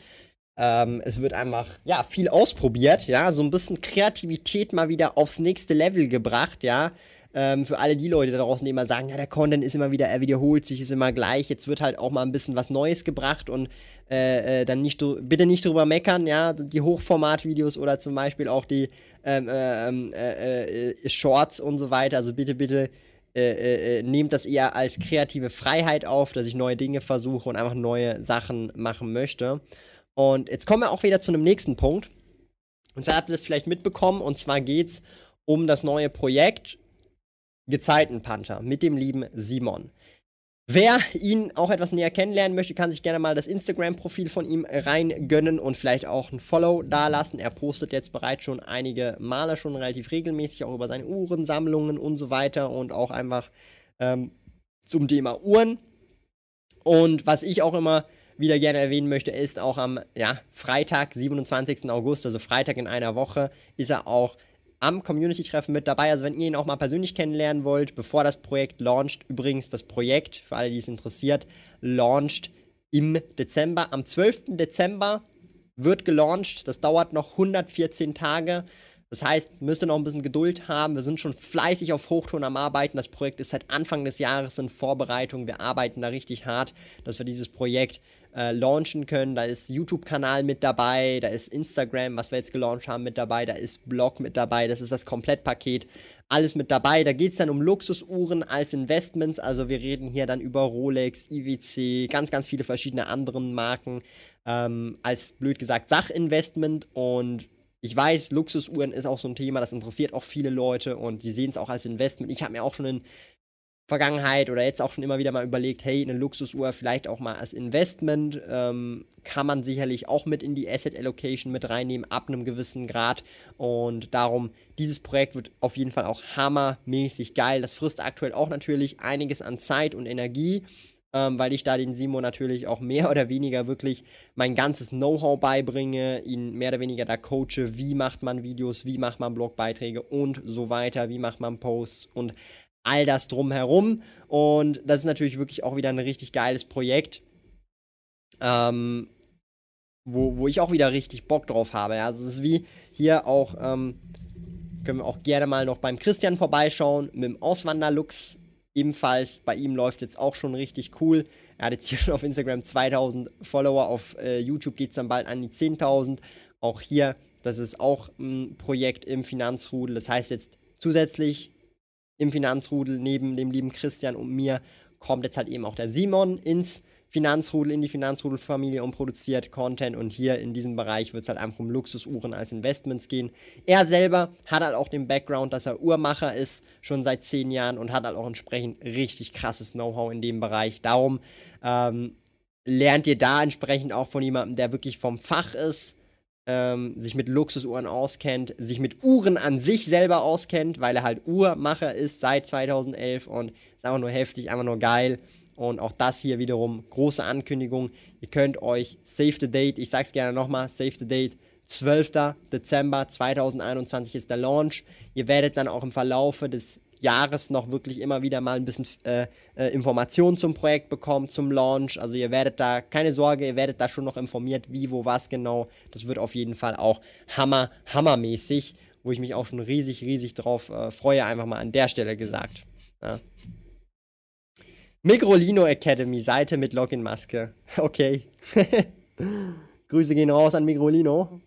ähm, es wird einfach, ja, viel ausprobiert, ja, so ein bisschen Kreativität mal wieder aufs nächste Level gebracht, ja. Ähm, für alle die Leute da draußen, die immer sagen, ja, der Content ist immer wieder, er wiederholt sich, ist immer gleich. Jetzt wird halt auch mal ein bisschen was Neues gebracht und äh, äh, dann nicht, bitte nicht drüber meckern, ja. Die Hochformat-Videos oder zum Beispiel auch die ähm, äh, ähm, äh, äh, Shorts und so weiter. Also bitte, bitte äh, nehmt das eher als kreative Freiheit auf, dass ich neue Dinge versuche und einfach neue Sachen machen möchte. Und jetzt kommen wir auch wieder zu einem nächsten Punkt. Und zwar habt ihr das vielleicht mitbekommen, und zwar geht es um das neue Projekt Gezeitenpanther mit dem lieben Simon. Wer ihn auch etwas näher kennenlernen möchte, kann sich gerne mal das Instagram-Profil von ihm reingönnen und vielleicht auch ein Follow dalassen. Er postet jetzt bereits schon einige Male, schon relativ regelmäßig, auch über seine Uhrensammlungen und so weiter und auch einfach ähm, zum Thema Uhren. Und was ich auch immer wieder gerne erwähnen möchte, ist auch am ja, Freitag, 27. August, also Freitag in einer Woche, ist er auch am Community-Treffen mit dabei. Also wenn ihr ihn auch mal persönlich kennenlernen wollt, bevor das Projekt launcht, übrigens das Projekt, für alle, die es interessiert, launcht im Dezember. Am 12. Dezember wird gelauncht. Das dauert noch 114 Tage. Das heißt, müsst ihr noch ein bisschen Geduld haben. Wir sind schon fleißig auf Hochton am Arbeiten. Das Projekt ist seit Anfang des Jahres in Vorbereitung. Wir arbeiten da richtig hart, dass wir dieses Projekt äh, launchen können. Da ist YouTube-Kanal mit dabei, da ist Instagram, was wir jetzt gelauncht haben, mit dabei, da ist Blog mit dabei, das ist das Komplettpaket. Alles mit dabei. Da geht es dann um Luxusuhren als Investments. Also wir reden hier dann über Rolex, IWC, ganz, ganz viele verschiedene anderen Marken ähm, als blöd gesagt Sachinvestment. Und ich weiß, Luxusuhren ist auch so ein Thema, das interessiert auch viele Leute und die sehen es auch als Investment. Ich habe mir auch schon in Vergangenheit oder jetzt auch schon immer wieder mal überlegt, hey, eine Luxusuhr vielleicht auch mal als Investment ähm, kann man sicherlich auch mit in die Asset Allocation mit reinnehmen ab einem gewissen Grad und darum dieses Projekt wird auf jeden Fall auch hammermäßig geil. Das frisst aktuell auch natürlich einiges an Zeit und Energie. Ähm, weil ich da den Simon natürlich auch mehr oder weniger wirklich mein ganzes Know-how beibringe, ihn mehr oder weniger da coache, wie macht man Videos, wie macht man Blogbeiträge und so weiter, wie macht man Posts und all das drumherum. Und das ist natürlich wirklich auch wieder ein richtig geiles Projekt, ähm, wo, wo ich auch wieder richtig Bock drauf habe. Ja. Also es ist wie hier auch, ähm, können wir auch gerne mal noch beim Christian vorbeischauen, mit dem Auswanderlux ebenfalls. Bei ihm läuft jetzt auch schon richtig cool. Er hat jetzt hier schon auf Instagram 2000 Follower, auf äh, YouTube geht es dann bald an die 10.000. Auch hier, das ist auch ein Projekt im Finanzrudel. Das heißt jetzt zusätzlich im Finanzrudel neben dem lieben Christian und mir kommt jetzt halt eben auch der Simon ins Finanzrudel, in die Finanzrudelfamilie und produziert Content. Und hier in diesem Bereich wird es halt einfach um Luxusuhren als Investments gehen. Er selber hat halt auch den Background, dass er Uhrmacher ist, schon seit zehn Jahren und hat halt auch entsprechend richtig krasses Know-how in dem Bereich. Darum ähm, lernt ihr da entsprechend auch von jemandem, der wirklich vom Fach ist, ähm, sich mit Luxusuhren auskennt, sich mit Uhren an sich selber auskennt, weil er halt Uhrmacher ist seit 2011 und ist einfach nur heftig, einfach nur geil. Und auch das hier wiederum große Ankündigung. Ihr könnt euch Save the Date, ich sag's gerne nochmal, Save the Date, 12. Dezember 2021 ist der Launch. Ihr werdet dann auch im Verlaufe des Jahres noch wirklich immer wieder mal ein bisschen äh, äh, Informationen zum Projekt bekommen, zum Launch. Also ihr werdet da, keine Sorge, ihr werdet da schon noch informiert, wie, wo, was genau. Das wird auf jeden Fall auch hammer, hammermäßig, wo ich mich auch schon riesig, riesig drauf äh, freue, einfach mal an der Stelle gesagt. Ja. Migrolino Academy, Seite mit Login-Maske. Okay. Grüße gehen raus an Migrolino.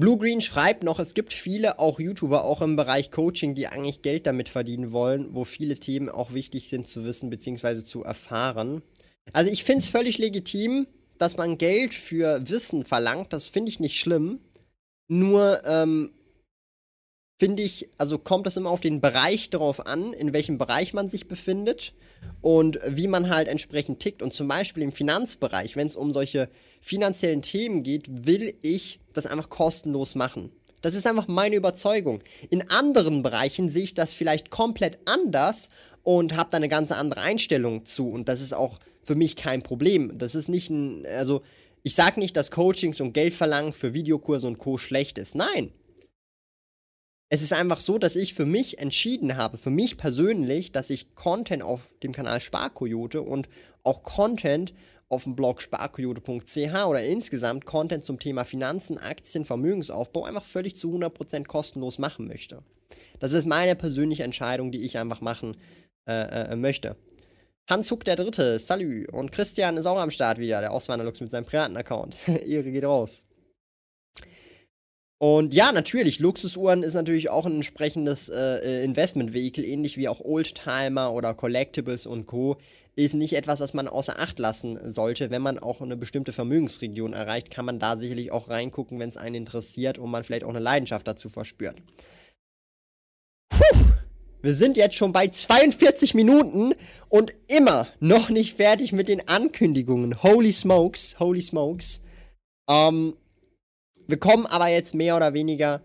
Blue Green schreibt noch, es gibt viele, auch YouTuber, auch im Bereich Coaching, die eigentlich Geld damit verdienen wollen, wo viele Themen auch wichtig sind zu wissen bzw. zu erfahren. Also ich finde es völlig legitim, dass man Geld für Wissen verlangt. Das finde ich nicht schlimm. Nur ähm, finde ich, also kommt es immer auf den Bereich darauf an, in welchem Bereich man sich befindet und wie man halt entsprechend tickt. Und zum Beispiel im Finanzbereich, wenn es um solche finanziellen Themen geht, will ich das einfach kostenlos machen. Das ist einfach meine Überzeugung. In anderen Bereichen sehe ich das vielleicht komplett anders und habe da eine ganz andere Einstellung zu. Und das ist auch für mich kein Problem. Das ist nicht ein, also ich sage nicht, dass Coachings und Geldverlangen für Videokurse und Co. schlecht ist. Nein, es ist einfach so, dass ich für mich entschieden habe, für mich persönlich, dass ich Content auf dem Kanal Sparkoyote und auch Content auf dem Blog sparkoyote.ch oder insgesamt Content zum Thema Finanzen, Aktien, Vermögensaufbau einfach völlig zu 100% kostenlos machen möchte. Das ist meine persönliche Entscheidung, die ich einfach machen äh, äh, möchte. Hans Huck der Dritte, Salü. Und Christian ist auch am Start wieder, der Auswanderlux mit seinem privaten Account. Ehre geht raus. Und ja, natürlich, Luxusuhren ist natürlich auch ein entsprechendes äh, Investmentvehikel, ähnlich wie auch Oldtimer oder Collectibles und Co. Ist nicht etwas, was man außer Acht lassen sollte. Wenn man auch eine bestimmte Vermögensregion erreicht, kann man da sicherlich auch reingucken, wenn es einen interessiert und man vielleicht auch eine Leidenschaft dazu verspürt. Puh, wir sind jetzt schon bei 42 Minuten und immer noch nicht fertig mit den Ankündigungen. Holy smokes, holy smokes. Ähm, wir kommen aber jetzt mehr oder weniger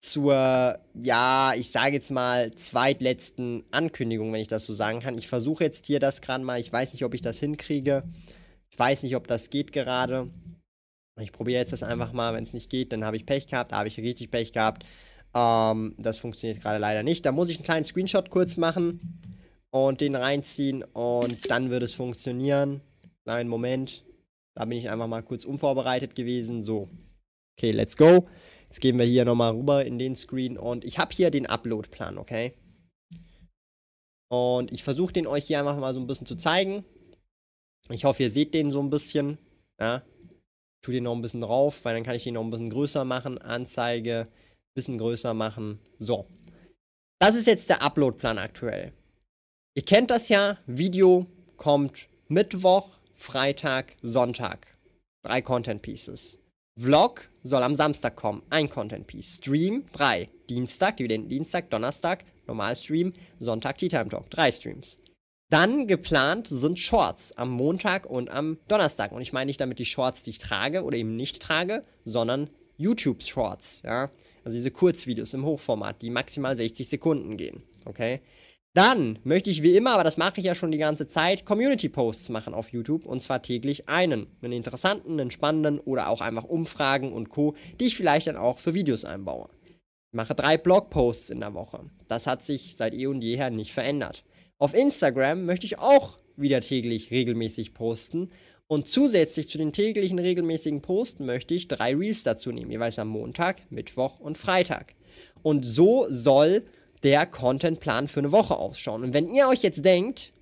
zur, ja, ich sage jetzt mal, zweitletzten Ankündigung, wenn ich das so sagen kann. Ich versuche jetzt hier das gerade mal. Ich weiß nicht, ob ich das hinkriege. Ich weiß nicht, ob das geht gerade. Ich probiere jetzt das einfach mal. Wenn es nicht geht, dann habe ich Pech gehabt. Da habe ich richtig Pech gehabt. Ähm, das funktioniert gerade leider nicht. Da muss ich einen kleinen Screenshot kurz machen und den reinziehen und dann wird es funktionieren. Kleinen Moment. Da bin ich einfach mal kurz unvorbereitet gewesen. So, Okay, let's go. Jetzt gehen wir hier nochmal rüber in den Screen und ich habe hier den Upload-Plan, okay? Und ich versuche den euch hier einfach mal so ein bisschen zu zeigen. Ich hoffe, ihr seht den so ein bisschen. Ja. Ich tue den noch ein bisschen drauf, weil dann kann ich den noch ein bisschen größer machen. Anzeige, ein bisschen größer machen. So. Das ist jetzt der Upload-Plan aktuell. Ihr kennt das ja. Video kommt Mittwoch, Freitag, Sonntag. Drei Content Pieces. Vlog soll am Samstag kommen. Ein Content Piece. Stream 3. Dienstag, Dividenden-Dienstag, Donnerstag, Normalstream, Sonntag, Tea Time Talk. Drei Streams. Dann geplant sind Shorts am Montag und am Donnerstag. Und ich meine nicht damit die Shorts, die ich trage oder eben nicht trage, sondern YouTube Shorts. Ja? Also diese Kurzvideos im Hochformat, die maximal 60 Sekunden gehen. Okay? Dann möchte ich wie immer, aber das mache ich ja schon die ganze Zeit, Community-Posts machen auf YouTube und zwar täglich einen. Einen interessanten, einen spannenden oder auch einfach Umfragen und Co., die ich vielleicht dann auch für Videos einbaue. Ich mache drei Blogposts in der Woche. Das hat sich seit eh und jeher nicht verändert. Auf Instagram möchte ich auch wieder täglich regelmäßig posten und zusätzlich zu den täglichen regelmäßigen Posten möchte ich drei Reels dazu nehmen, jeweils am Montag, Mittwoch und Freitag. Und so soll der Contentplan für eine Woche ausschauen. Und wenn ihr euch jetzt denkt,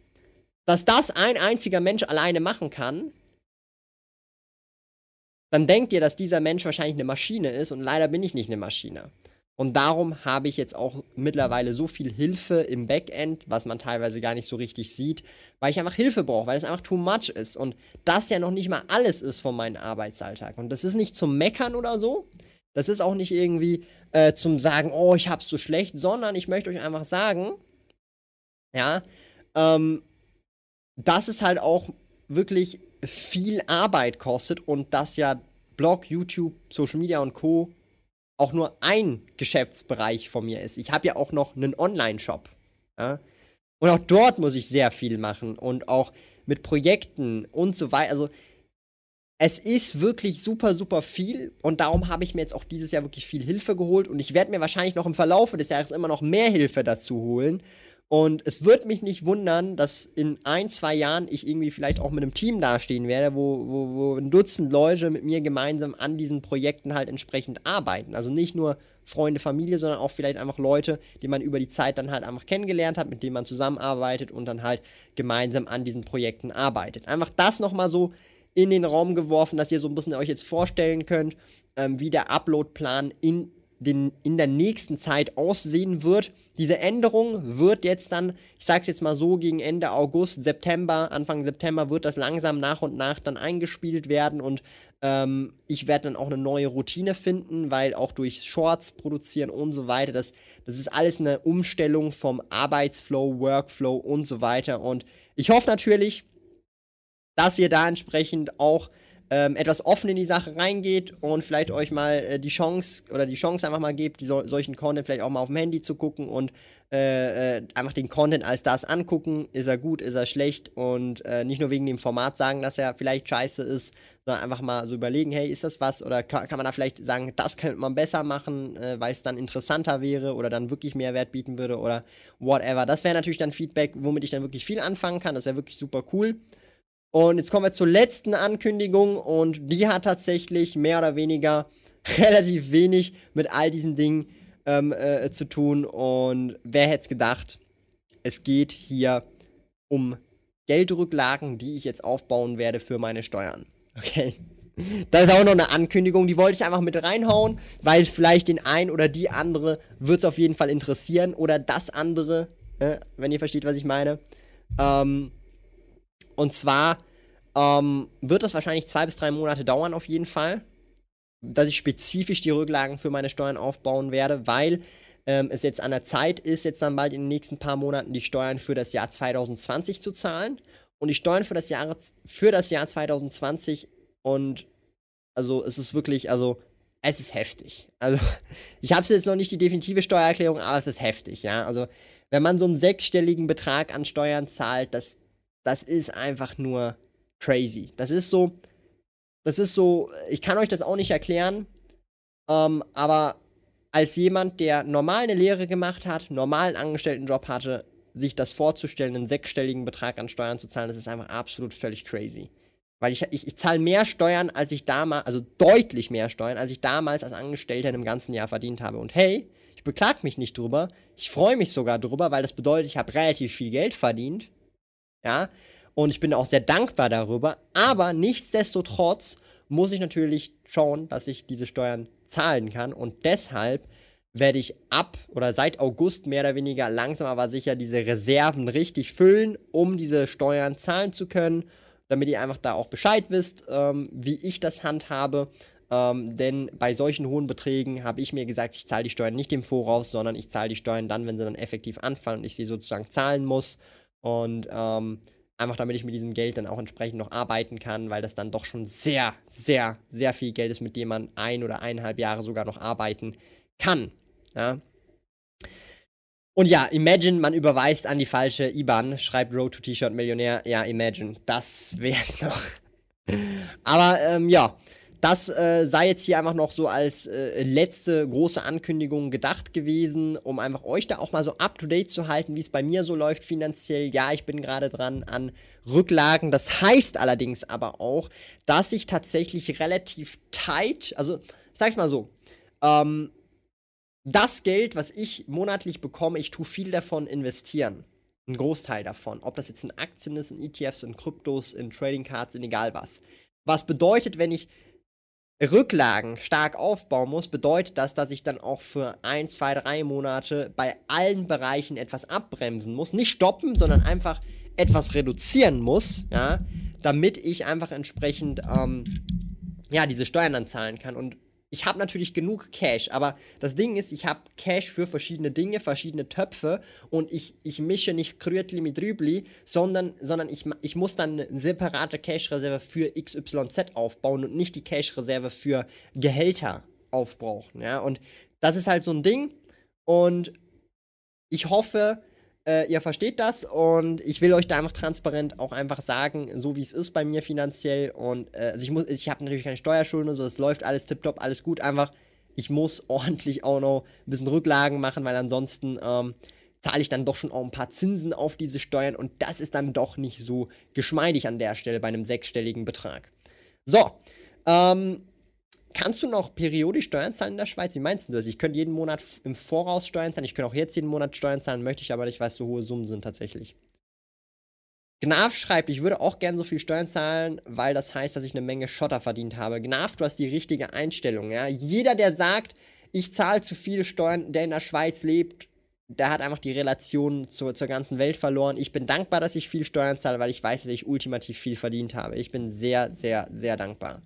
dass das ein einziger Mensch alleine machen kann, dann denkt ihr, dass dieser Mensch wahrscheinlich eine Maschine ist und leider bin ich nicht eine Maschine. Und darum habe ich jetzt auch mittlerweile so viel Hilfe im Backend, was man teilweise gar nicht so richtig sieht, weil ich einfach Hilfe brauche, weil es einfach too much ist. Und das ja noch nicht mal alles ist von meinem Arbeitsalltag. Und das ist nicht zum Meckern oder so. Das ist auch nicht irgendwie, äh, zum Sagen, oh, ich hab's so schlecht, sondern ich möchte euch einfach sagen, ja, ähm, dass es halt auch wirklich viel Arbeit kostet und dass ja Blog, YouTube, Social Media und Co. auch nur ein Geschäftsbereich von mir ist. Ich habe ja auch noch einen Online-Shop. Ja? Und auch dort muss ich sehr viel machen und auch mit Projekten und so weiter. Also es ist wirklich super, super viel und darum habe ich mir jetzt auch dieses Jahr wirklich viel Hilfe geholt und ich werde mir wahrscheinlich noch im Verlauf des Jahres immer noch mehr Hilfe dazu holen. Und es wird mich nicht wundern, dass in ein, zwei Jahren ich irgendwie vielleicht auch mit einem Team dastehen werde, wo, wo, wo ein Dutzend Leute mit mir gemeinsam an diesen Projekten halt entsprechend arbeiten. Also nicht nur Freunde, Familie, sondern auch vielleicht einfach Leute, die man über die Zeit dann halt einfach kennengelernt hat, mit denen man zusammenarbeitet und dann halt gemeinsam an diesen Projekten arbeitet. Einfach das nochmal so in den Raum geworfen, dass ihr so ein bisschen euch jetzt vorstellen könnt, ähm, wie der Uploadplan in, den, in der nächsten Zeit aussehen wird. Diese Änderung wird jetzt dann, ich sage es jetzt mal so, gegen Ende August, September, Anfang September wird das langsam nach und nach dann eingespielt werden und ähm, ich werde dann auch eine neue Routine finden, weil auch durch Shorts produzieren und so weiter, das, das ist alles eine Umstellung vom Arbeitsflow, Workflow und so weiter. Und ich hoffe natürlich, dass ihr da entsprechend auch ähm, etwas offen in die Sache reingeht und vielleicht euch mal äh, die Chance oder die Chance einfach mal gebt, die so, solchen Content vielleicht auch mal auf dem Handy zu gucken und äh, äh, einfach den Content als das angucken. Ist er gut, ist er schlecht und äh, nicht nur wegen dem Format sagen, dass er vielleicht scheiße ist, sondern einfach mal so überlegen, hey, ist das was? Oder kann, kann man da vielleicht sagen, das könnte man besser machen, äh, weil es dann interessanter wäre oder dann wirklich Mehrwert bieten würde oder whatever. Das wäre natürlich dann Feedback, womit ich dann wirklich viel anfangen kann. Das wäre wirklich super cool. Und jetzt kommen wir zur letzten Ankündigung und die hat tatsächlich mehr oder weniger relativ wenig mit all diesen Dingen ähm, äh, zu tun. Und wer hätte es gedacht? Es geht hier um Geldrücklagen, die ich jetzt aufbauen werde für meine Steuern. Okay. Das ist auch noch eine Ankündigung, die wollte ich einfach mit reinhauen, weil vielleicht den einen oder die andere wird es auf jeden Fall interessieren oder das andere, äh, wenn ihr versteht, was ich meine. Ähm, und zwar ähm, wird das wahrscheinlich zwei bis drei Monate dauern, auf jeden Fall, dass ich spezifisch die Rücklagen für meine Steuern aufbauen werde, weil ähm, es jetzt an der Zeit ist, jetzt dann bald in den nächsten paar Monaten die Steuern für das Jahr 2020 zu zahlen. Und die Steuern für das Jahr, für das Jahr 2020 und also es ist wirklich, also es ist heftig. Also ich habe jetzt noch nicht die definitive Steuererklärung, aber es ist heftig, ja. Also wenn man so einen sechsstelligen Betrag an Steuern zahlt, das das ist einfach nur crazy. Das ist so, das ist so, ich kann euch das auch nicht erklären, ähm, aber als jemand, der normal eine Lehre gemacht hat, normalen Angestelltenjob hatte, sich das vorzustellen, einen sechsstelligen Betrag an Steuern zu zahlen, das ist einfach absolut völlig crazy. Weil ich, ich, ich zahle mehr Steuern, als ich damals, also deutlich mehr Steuern, als ich damals als Angestellter in einem ganzen Jahr verdient habe. Und hey, ich beklag mich nicht drüber. Ich freue mich sogar drüber, weil das bedeutet, ich habe relativ viel Geld verdient. Ja, und ich bin auch sehr dankbar darüber. Aber nichtsdestotrotz muss ich natürlich schauen, dass ich diese Steuern zahlen kann. Und deshalb werde ich ab oder seit August mehr oder weniger langsam aber sicher diese Reserven richtig füllen, um diese Steuern zahlen zu können, damit ihr einfach da auch Bescheid wisst, ähm, wie ich das handhabe. Ähm, denn bei solchen hohen Beträgen habe ich mir gesagt, ich zahle die Steuern nicht im Voraus, sondern ich zahle die Steuern dann, wenn sie dann effektiv anfallen und ich sie sozusagen zahlen muss. Und ähm, einfach damit ich mit diesem Geld dann auch entsprechend noch arbeiten kann, weil das dann doch schon sehr, sehr, sehr viel Geld ist, mit dem man ein oder eineinhalb Jahre sogar noch arbeiten kann. Ja. Und ja, imagine, man überweist an die falsche IBAN, schreibt Road to T-Shirt Millionär. Ja, imagine, das wäre es noch. Aber ähm, ja, das äh, sei jetzt hier einfach noch so als äh, letzte große Ankündigung gedacht gewesen, um einfach euch da auch mal so up to date zu halten, wie es bei mir so läuft finanziell. Ja, ich bin gerade dran an Rücklagen. Das heißt allerdings aber auch, dass ich tatsächlich relativ tight, also sag's mal so, ähm, das Geld, was ich monatlich bekomme, ich tue viel davon investieren. Ein Großteil davon. Ob das jetzt in Aktien ist, in ETFs, in Kryptos, in Trading Cards, in egal was. Was bedeutet, wenn ich Rücklagen stark aufbauen muss, bedeutet das, dass ich dann auch für ein, zwei, drei Monate bei allen Bereichen etwas abbremsen muss. Nicht stoppen, sondern einfach etwas reduzieren muss, ja, damit ich einfach entsprechend, ähm, ja, diese Steuern dann zahlen kann. Und ich habe natürlich genug Cash, aber das Ding ist, ich habe Cash für verschiedene Dinge, verschiedene Töpfe und ich, ich mische nicht Krütli mit Rübli, sondern, sondern ich, ich muss dann eine separate Cash-Reserve für XYZ aufbauen und nicht die Cash-Reserve für Gehälter aufbrauchen, ja, und das ist halt so ein Ding und ich hoffe, äh, ihr versteht das und ich will euch da einfach transparent auch einfach sagen, so wie es ist bei mir finanziell. Und äh, also ich ich habe natürlich keine Steuerschulden und so, es läuft alles tipptopp, alles gut. Einfach, ich muss ordentlich auch noch ein bisschen Rücklagen machen, weil ansonsten ähm, zahle ich dann doch schon auch ein paar Zinsen auf diese Steuern und das ist dann doch nicht so geschmeidig an der Stelle bei einem sechsstelligen Betrag. So, ähm, Kannst du noch periodisch Steuern zahlen in der Schweiz? Wie meinst du das? Ich könnte jeden Monat im Voraus Steuern zahlen. Ich könnte auch jetzt jeden Monat Steuern zahlen, möchte ich aber nicht, weil es so hohe Summen sind tatsächlich. Gnaf schreibt, ich würde auch gern so viel Steuern zahlen, weil das heißt, dass ich eine Menge Schotter verdient habe. Gnaf, du hast die richtige Einstellung, ja. Jeder, der sagt, ich zahle zu viel Steuern, der in der Schweiz lebt, der hat einfach die Relation zur, zur ganzen Welt verloren. Ich bin dankbar, dass ich viel Steuern zahle, weil ich weiß, dass ich ultimativ viel verdient habe. Ich bin sehr, sehr, sehr dankbar.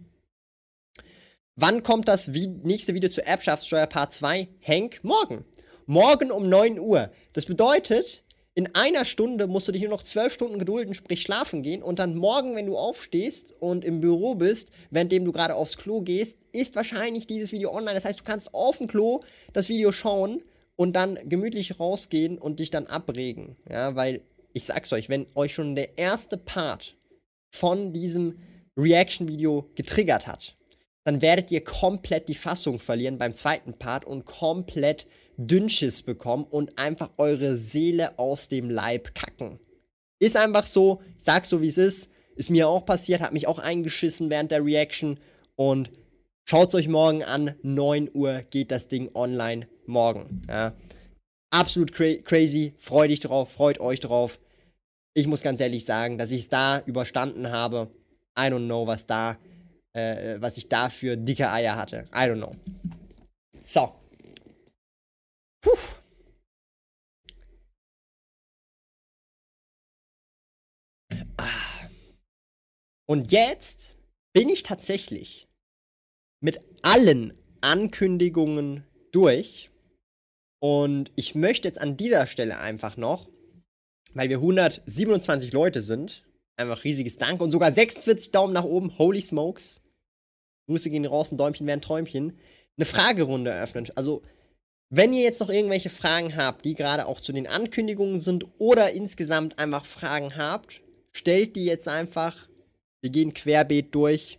Wann kommt das nächste Video zur Erbschaftssteuer Part 2? Henk, morgen. Morgen um 9 Uhr. Das bedeutet, in einer Stunde musst du dich nur noch zwölf Stunden gedulden, sprich schlafen gehen. Und dann morgen, wenn du aufstehst und im Büro bist, währenddem du gerade aufs Klo gehst, ist wahrscheinlich dieses Video online. Das heißt, du kannst auf dem Klo das Video schauen und dann gemütlich rausgehen und dich dann abregen. Ja, weil ich sag's euch, wenn euch schon der erste Part von diesem Reaction-Video getriggert hat, dann werdet ihr komplett die Fassung verlieren beim zweiten Part und komplett Dünnschiss bekommen und einfach eure Seele aus dem Leib kacken. Ist einfach so, ich sag's so wie es ist, ist mir auch passiert, hat mich auch eingeschissen während der Reaction und schaut's euch morgen an, 9 Uhr geht das Ding online morgen. Ja. Absolut cra crazy, freu dich drauf, freut euch drauf. Ich muss ganz ehrlich sagen, dass ich es da überstanden habe. I don't know, was da, äh, was ich da für dicke Eier hatte. I don't know. So. Puh. Ah. Und jetzt bin ich tatsächlich mit allen Ankündigungen durch. Und ich möchte jetzt an dieser Stelle einfach noch, weil wir 127 Leute sind, einfach riesiges Dank und sogar 46 Daumen nach oben, holy smokes. Grüße gehen raus, ein Däumchen wäre ein Träumchen. Eine Fragerunde eröffnen. Also wenn ihr jetzt noch irgendwelche Fragen habt, die gerade auch zu den Ankündigungen sind oder insgesamt einfach Fragen habt, stellt die jetzt einfach. Wir gehen querbeet durch.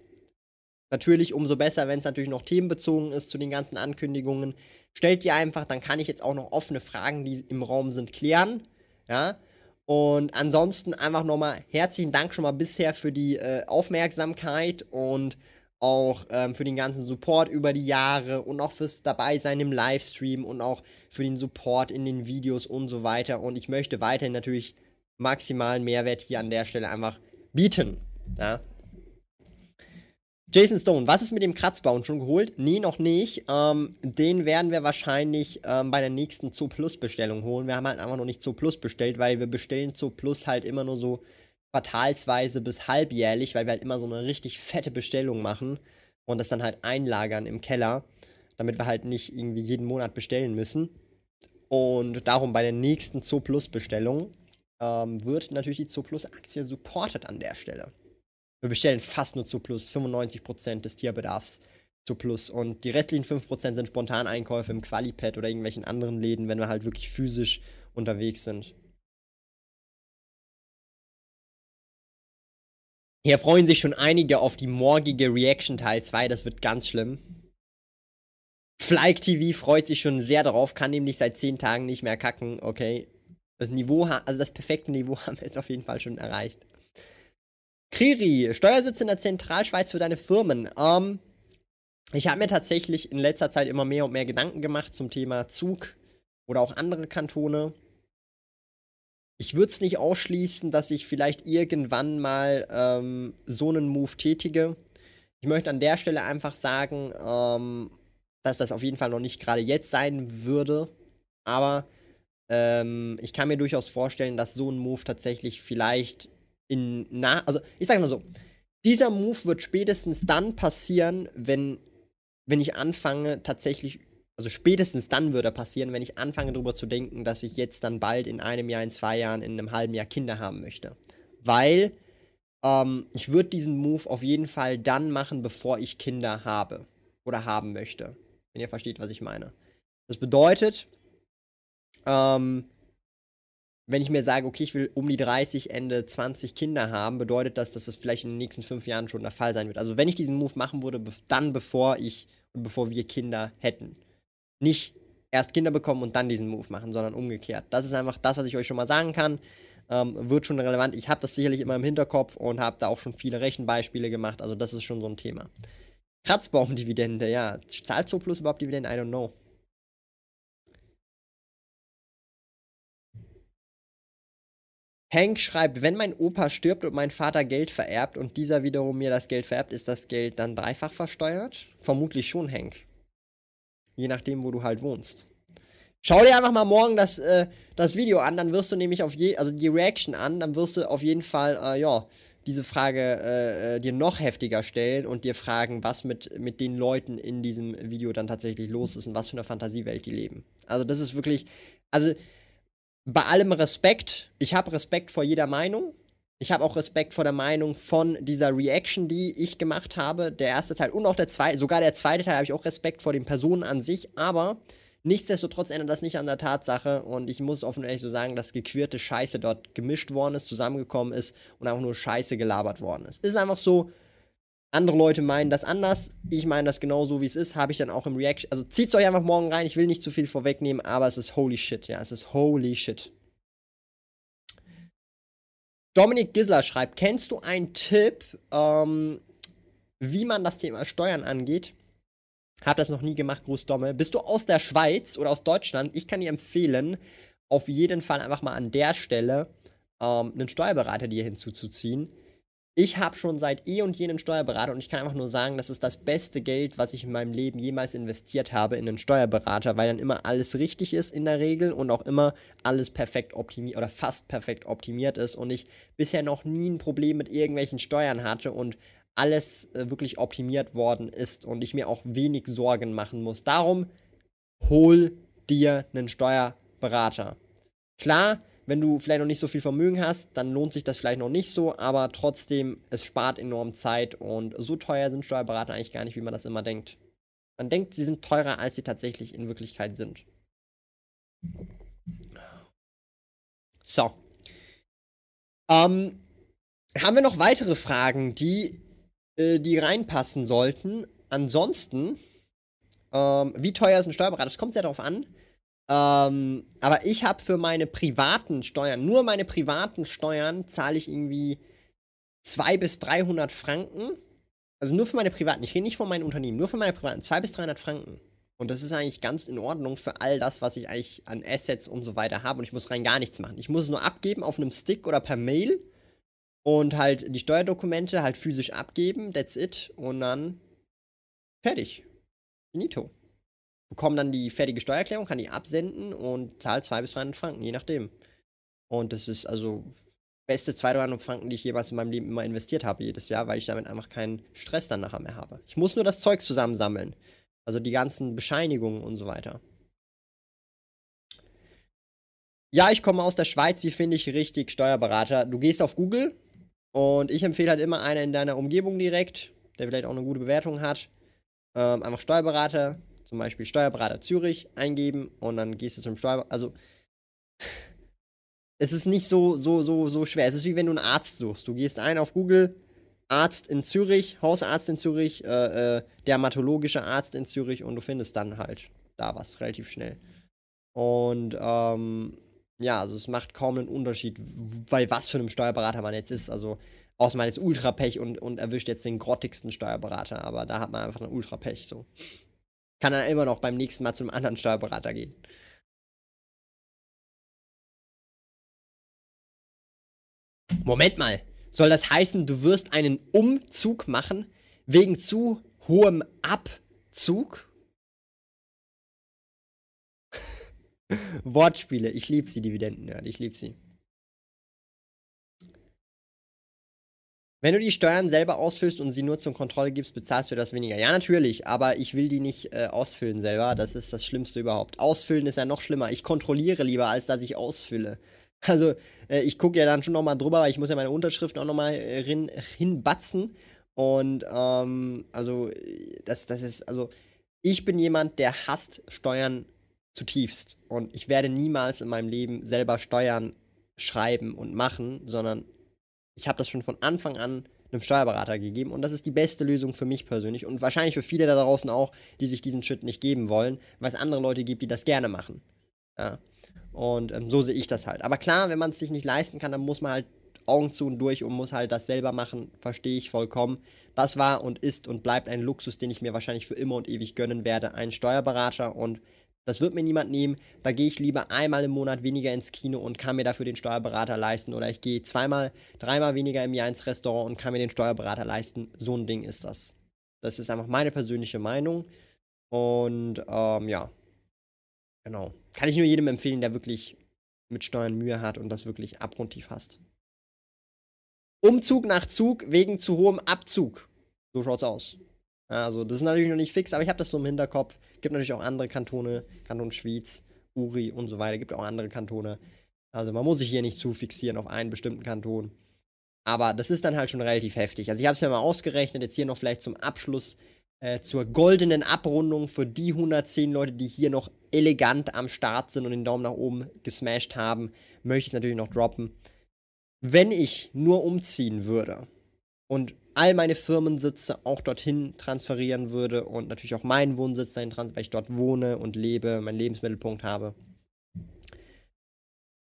Natürlich umso besser, wenn es natürlich noch themenbezogen ist zu den ganzen Ankündigungen. Stellt die einfach, dann kann ich jetzt auch noch offene Fragen, die im Raum sind, klären. Ja. Und ansonsten einfach nochmal herzlichen Dank schon mal bisher für die äh, Aufmerksamkeit und auch ähm, für den ganzen Support über die Jahre und auch fürs Dabeisein im Livestream und auch für den Support in den Videos und so weiter. Und ich möchte weiterhin natürlich maximalen Mehrwert hier an der Stelle einfach bieten. Ja. Jason Stone, was ist mit dem Kratzbauen schon geholt? Nee, noch nicht. Ähm, den werden wir wahrscheinlich ähm, bei der nächsten Zoo Plus Bestellung holen. Wir haben halt einfach noch nicht Zoo Plus bestellt, weil wir bestellen Zoo Plus halt immer nur so quartalsweise bis halbjährlich, weil wir halt immer so eine richtig fette Bestellung machen und das dann halt einlagern im Keller, damit wir halt nicht irgendwie jeden Monat bestellen müssen. Und darum bei der nächsten Zoo Plus Bestellung ähm, wird natürlich die Zoo Plus Aktie supported an der Stelle. Wir bestellen fast nur Zoo Plus, 95% des Tierbedarfs Zoo Plus und die restlichen 5% sind Spontaneinkäufe im Qualipad oder irgendwelchen anderen Läden, wenn wir halt wirklich physisch unterwegs sind. Hier freuen sich schon einige auf die morgige Reaction Teil 2, das wird ganz schlimm. Flyke TV freut sich schon sehr darauf, kann nämlich seit 10 Tagen nicht mehr kacken, okay. Das Niveau, also das perfekte Niveau haben wir jetzt auf jeden Fall schon erreicht. Kriri, Steuersitz in der Zentralschweiz für deine Firmen. Ähm, ich habe mir tatsächlich in letzter Zeit immer mehr und mehr Gedanken gemacht zum Thema Zug oder auch andere Kantone ich würde es nicht ausschließen, dass ich vielleicht irgendwann mal ähm, so einen Move tätige. Ich möchte an der Stelle einfach sagen, ähm, dass das auf jeden Fall noch nicht gerade jetzt sein würde. Aber ähm, ich kann mir durchaus vorstellen, dass so ein Move tatsächlich vielleicht in nah. Also, ich sage mal so: Dieser Move wird spätestens dann passieren, wenn, wenn ich anfange, tatsächlich also spätestens dann würde passieren, wenn ich anfange darüber zu denken, dass ich jetzt dann bald in einem Jahr, in zwei Jahren, in einem halben Jahr Kinder haben möchte. Weil ähm, ich würde diesen Move auf jeden Fall dann machen, bevor ich Kinder habe oder haben möchte. Wenn ihr versteht, was ich meine. Das bedeutet, ähm, wenn ich mir sage, okay, ich will um die 30, Ende 20 Kinder haben, bedeutet das, dass das vielleicht in den nächsten fünf Jahren schon der Fall sein wird. Also wenn ich diesen Move machen würde, dann bevor ich und bevor wir Kinder hätten nicht erst Kinder bekommen und dann diesen Move machen, sondern umgekehrt. Das ist einfach das, was ich euch schon mal sagen kann. Ähm, wird schon relevant. Ich habe das sicherlich immer im Hinterkopf und habe da auch schon viele Rechenbeispiele gemacht. Also das ist schon so ein Thema. Kratzbaumdividende, ja. Zahlt so plus überhaupt Dividende? I don't know. Hank schreibt, wenn mein Opa stirbt und mein Vater Geld vererbt und dieser wiederum mir das Geld vererbt, ist das Geld dann dreifach versteuert? Vermutlich schon, Hank. Je nachdem, wo du halt wohnst. Schau dir einfach mal morgen das, äh, das Video an, dann wirst du nämlich auf je, also die Reaction an, dann wirst du auf jeden Fall, äh, ja, diese Frage äh, äh, dir noch heftiger stellen und dir fragen, was mit, mit den Leuten in diesem Video dann tatsächlich los ist und was für eine Fantasiewelt die leben. Also das ist wirklich, also bei allem Respekt, ich habe Respekt vor jeder Meinung. Ich habe auch Respekt vor der Meinung von dieser Reaction, die ich gemacht habe. Der erste Teil und auch der zweite, sogar der zweite Teil habe ich auch Respekt vor den Personen an sich, aber nichtsdestotrotz ändert das nicht an der Tatsache und ich muss offen und ehrlich so sagen, dass gequirlte Scheiße dort gemischt worden ist, zusammengekommen ist und einfach nur Scheiße gelabert worden ist. Ist einfach so, andere Leute meinen das anders. Ich meine das genauso, wie es ist. Habe ich dann auch im Reaction. Also zieht es euch einfach morgen rein. Ich will nicht zu viel vorwegnehmen, aber es ist holy shit. Ja, es ist holy shit. Dominik Gisler schreibt: Kennst du einen Tipp, ähm, wie man das Thema Steuern angeht? Hab das noch nie gemacht, Gruß Domme. Bist du aus der Schweiz oder aus Deutschland? Ich kann dir empfehlen, auf jeden Fall einfach mal an der Stelle ähm, einen Steuerberater dir hinzuzuziehen ich habe schon seit eh und je einen Steuerberater und ich kann einfach nur sagen, das ist das beste Geld, was ich in meinem Leben jemals investiert habe in einen Steuerberater, weil dann immer alles richtig ist in der Regel und auch immer alles perfekt optimiert oder fast perfekt optimiert ist und ich bisher noch nie ein Problem mit irgendwelchen Steuern hatte und alles äh, wirklich optimiert worden ist und ich mir auch wenig Sorgen machen muss. Darum hol dir einen Steuerberater. Klar, wenn du vielleicht noch nicht so viel Vermögen hast, dann lohnt sich das vielleicht noch nicht so, aber trotzdem, es spart enorm Zeit und so teuer sind Steuerberater eigentlich gar nicht, wie man das immer denkt. Man denkt, sie sind teurer, als sie tatsächlich in Wirklichkeit sind. So. Ähm, haben wir noch weitere Fragen, die, äh, die reinpassen sollten? Ansonsten, ähm, wie teuer ist ein Steuerberater? Das kommt sehr darauf an. Ähm, aber ich habe für meine privaten Steuern, nur meine privaten Steuern, zahle ich irgendwie 200 bis 300 Franken. Also nur für meine privaten, ich rede nicht von meinen Unternehmen, nur für meine privaten, 200 bis 300 Franken. Und das ist eigentlich ganz in Ordnung für all das, was ich eigentlich an Assets und so weiter habe. Und ich muss rein gar nichts machen. Ich muss es nur abgeben auf einem Stick oder per Mail und halt die Steuerdokumente halt physisch abgeben. That's it. Und dann fertig. Finito bekomme dann die fertige Steuererklärung, kann die absenden und zahle 200 bis 300 Franken, je nachdem. Und das ist also beste 200 300 Franken, die ich jeweils in meinem Leben immer investiert habe, jedes Jahr, weil ich damit einfach keinen Stress dann nachher mehr habe. Ich muss nur das Zeug zusammensammeln. Also die ganzen Bescheinigungen und so weiter. Ja, ich komme aus der Schweiz. Wie finde ich richtig Steuerberater? Du gehst auf Google und ich empfehle halt immer einen in deiner Umgebung direkt, der vielleicht auch eine gute Bewertung hat. Ähm, einfach Steuerberater, zum Beispiel Steuerberater Zürich eingeben und dann gehst du zum Steuerberater. Also es ist nicht so, so, so, so schwer. Es ist wie wenn du einen Arzt suchst. Du gehst ein auf Google, Arzt in Zürich, Hausarzt in Zürich, äh, äh, dermatologischer Arzt in Zürich und du findest dann halt da was relativ schnell. Und ähm, ja, also es macht kaum einen Unterschied, bei was für einem Steuerberater man jetzt ist. Also außer man ist Ultrapech und, und erwischt jetzt den grottigsten Steuerberater, aber da hat man einfach ein Ultrapech so kann dann immer noch beim nächsten Mal zum anderen Steuerberater gehen. Moment mal. Soll das heißen, du wirst einen Umzug machen wegen zu hohem Abzug? Wortspiele. Ich liebe sie, Dividenden-Nerd. Ich liebe sie. Wenn du die Steuern selber ausfüllst und sie nur zur Kontrolle gibst, bezahlst du das weniger. Ja, natürlich, aber ich will die nicht äh, ausfüllen selber. Das ist das Schlimmste überhaupt. Ausfüllen ist ja noch schlimmer. Ich kontrolliere lieber, als dass ich ausfülle. Also, äh, ich gucke ja dann schon nochmal drüber, weil ich muss ja meine Unterschrift auch nochmal äh, hinbatzen. Und, ähm, also, das, das ist, also, ich bin jemand, der hasst Steuern zutiefst. Und ich werde niemals in meinem Leben selber Steuern schreiben und machen, sondern ich habe das schon von Anfang an einem Steuerberater gegeben und das ist die beste Lösung für mich persönlich und wahrscheinlich für viele da draußen auch, die sich diesen Schritt nicht geben wollen, weil es andere Leute gibt, die das gerne machen. Ja. Und ähm, so sehe ich das halt. Aber klar, wenn man es sich nicht leisten kann, dann muss man halt Augen zu und durch und muss halt das selber machen, verstehe ich vollkommen. Das war und ist und bleibt ein Luxus, den ich mir wahrscheinlich für immer und ewig gönnen werde, ein Steuerberater und Das wird mir niemand nehmen. Da gehe ich lieber einmal im Monat weniger ins Kino und kann mir dafür den Steuerberater leisten. Oder ich gehe zweimal, dreimal weniger im Jahr ins Restaurant und kann mir den Steuerberater leisten. So ein Ding ist das. Das ist einfach meine persönliche Meinung. Und ähm, ja, genau. Kann ich nur jedem empfehlen, der wirklich mit Steuern Mühe hat und das wirklich abgrundtief hasst. Umzug nach Zug wegen zu hohem Abzug. So schaut's aus. Also, das ist natürlich noch nicht fix, aber ich habe das so im Hinterkopf. Gibt natürlich auch andere Kantone, Kanton Schwyz, Uri und so weiter. Gibt auch andere Kantone. Also, man muss sich hier nicht zu fixieren auf einen bestimmten Kanton. Aber das ist dann halt schon relativ heftig. Also, ich habe es mir mal ausgerechnet, jetzt hier noch vielleicht zum Abschluss äh, zur goldenen Abrundung für die 110 Leute, die hier noch elegant am Start sind und den Daumen nach oben gesmashed haben, möchte ich es natürlich noch droppen. Wenn ich nur umziehen würde und all meine Firmensitze auch dorthin transferieren würde und natürlich auch meinen Wohnsitz dahin transferieren, weil ich dort wohne und lebe, meinen Lebensmittelpunkt habe.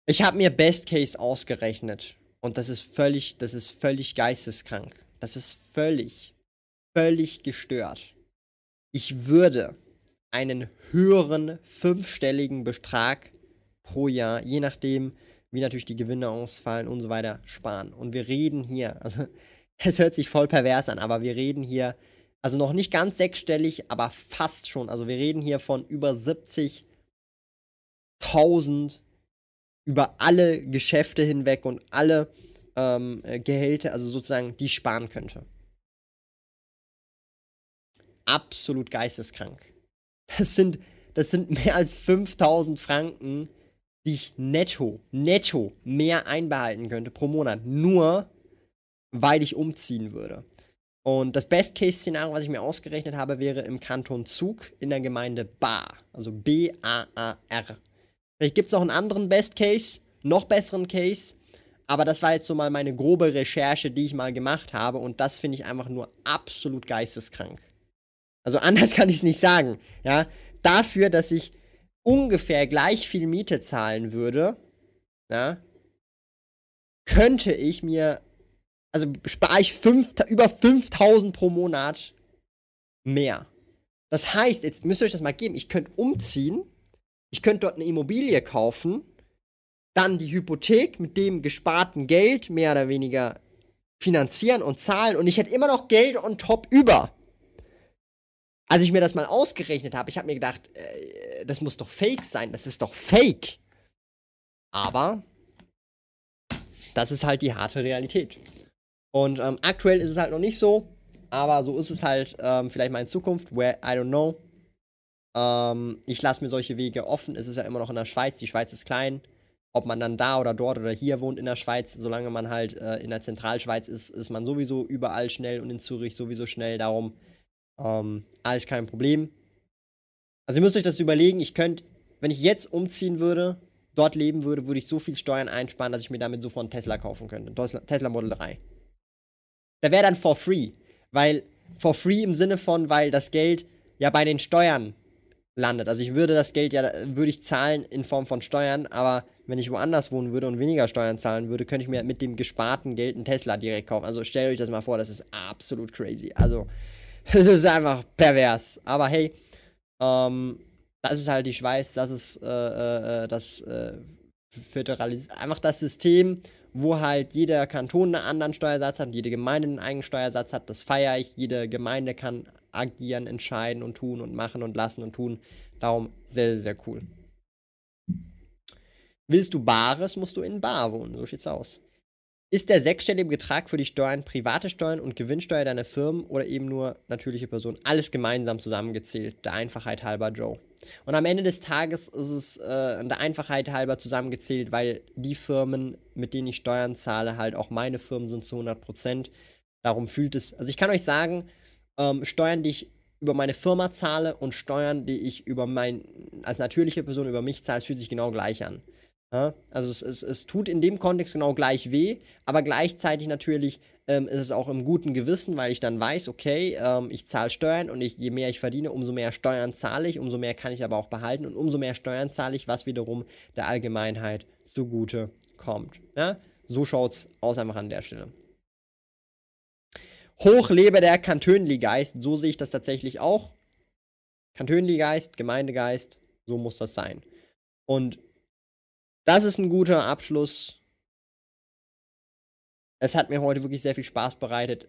Ich habe mir Best Case ausgerechnet und das ist völlig, das ist völlig geisteskrank. Das ist völlig, völlig gestört. Ich würde einen höheren fünfstelligen Betrag pro Jahr, je nachdem, wie natürlich die Gewinne ausfallen und so weiter, sparen. Und wir reden hier, also es hört sich voll pervers an, aber wir reden hier, also noch nicht ganz sechsstellig, aber fast schon. Also wir reden hier von über 70.000 über alle Geschäfte hinweg und alle ähm, äh, Gehälter, also sozusagen, die ich sparen könnte. Absolut geisteskrank. Das sind, das sind mehr als 5000 Franken, die ich netto, netto mehr einbehalten könnte pro Monat. Nur weil ich umziehen würde. Und das Best-Case-Szenario, was ich mir ausgerechnet habe, wäre im Kanton Zug in der Gemeinde Baar. Also B-A-A-R. Vielleicht gibt es noch einen anderen Best-Case, noch besseren Case. Aber das war jetzt so mal meine grobe Recherche, die ich mal gemacht habe. Und das finde ich einfach nur absolut geisteskrank. Also anders kann ich es nicht sagen. Ja, dafür, dass ich ungefähr gleich viel Miete zahlen würde, ja, könnte ich mir also spare ich fünf, über 5000 pro Monat mehr. Das heißt, jetzt müsst ihr euch das mal geben, ich könnte umziehen, ich könnte dort eine Immobilie kaufen, dann die Hypothek mit dem gesparten Geld mehr oder weniger finanzieren und zahlen und ich hätte immer noch Geld on top über. Als ich mir das mal ausgerechnet habe, ich habe mir gedacht, äh, das muss doch fake sein, das ist doch fake. Aber das ist halt die harte Realität. Und ähm, aktuell ist es halt noch nicht so, aber so ist es halt ähm, vielleicht mal in Zukunft, where I don't know. Ähm, ich lasse mir solche Wege offen. Es ist ja immer noch in der Schweiz. Die Schweiz ist klein. Ob man dann da oder dort oder hier wohnt in der Schweiz, solange man halt äh, in der Zentralschweiz ist, ist man sowieso überall schnell und in Zürich sowieso schnell. Darum ähm, alles kein Problem. Also ihr müsst euch das überlegen. Ich könnte, wenn ich jetzt umziehen würde, dort leben würde, würde ich so viel Steuern einsparen, dass ich mir damit sofort einen Tesla kaufen könnte. Tesla, Tesla Model 3. Der wäre dann for free. Weil, for free im Sinne von, weil das Geld ja bei den Steuern landet. Also ich würde das Geld ja, würde ich zahlen in Form von Steuern, aber wenn ich woanders wohnen würde und weniger Steuern zahlen würde, könnte ich mir mit dem gesparten Geld einen Tesla direkt kaufen. Also stellt euch das mal vor, das ist absolut crazy. Also, das ist einfach pervers. Aber hey, ähm, das ist halt die Schweiz, das ist äh, äh, äh das äh, Föderalis einfach das System, wo halt jeder Kanton einen anderen Steuersatz hat, jede Gemeinde einen eigenen Steuersatz hat. Das feiere ich. Jede Gemeinde kann agieren, entscheiden und tun und machen und lassen und tun. Darum sehr, sehr cool. Willst du Bares, musst du in Bar wohnen. So sieht's aus. Ist der sechsstellige Betrag für die Steuern private Steuern und Gewinnsteuer deiner Firmen oder eben nur natürliche Personen? Alles gemeinsam zusammengezählt, der Einfachheit halber Joe. Und am Ende des Tages ist es äh, der Einfachheit halber zusammengezählt, weil die Firmen, mit denen ich Steuern zahle, halt auch meine Firmen sind zu 100 Prozent. Darum fühlt es, also ich kann euch sagen, ähm, Steuern, die ich über meine Firma zahle und Steuern, die ich über mein, als natürliche Person über mich zahle, fühlt sich genau gleich an. Ja, also es, es, es tut in dem Kontext genau gleich weh, aber gleichzeitig natürlich ähm, ist es auch im guten Gewissen, weil ich dann weiß, okay, ähm, ich zahle Steuern und ich, je mehr ich verdiene, umso mehr Steuern zahle ich, umso mehr kann ich aber auch behalten und umso mehr Steuern zahle ich, was wiederum der Allgemeinheit zugute kommt. Ja? So es aus einfach an der Stelle. Hochlebe der Kantönli-Geist, so sehe ich das tatsächlich auch. Kantönli-Geist, Gemeindegeist, So muss das sein. Und das ist ein guter Abschluss. Es hat mir heute wirklich sehr viel Spaß bereitet.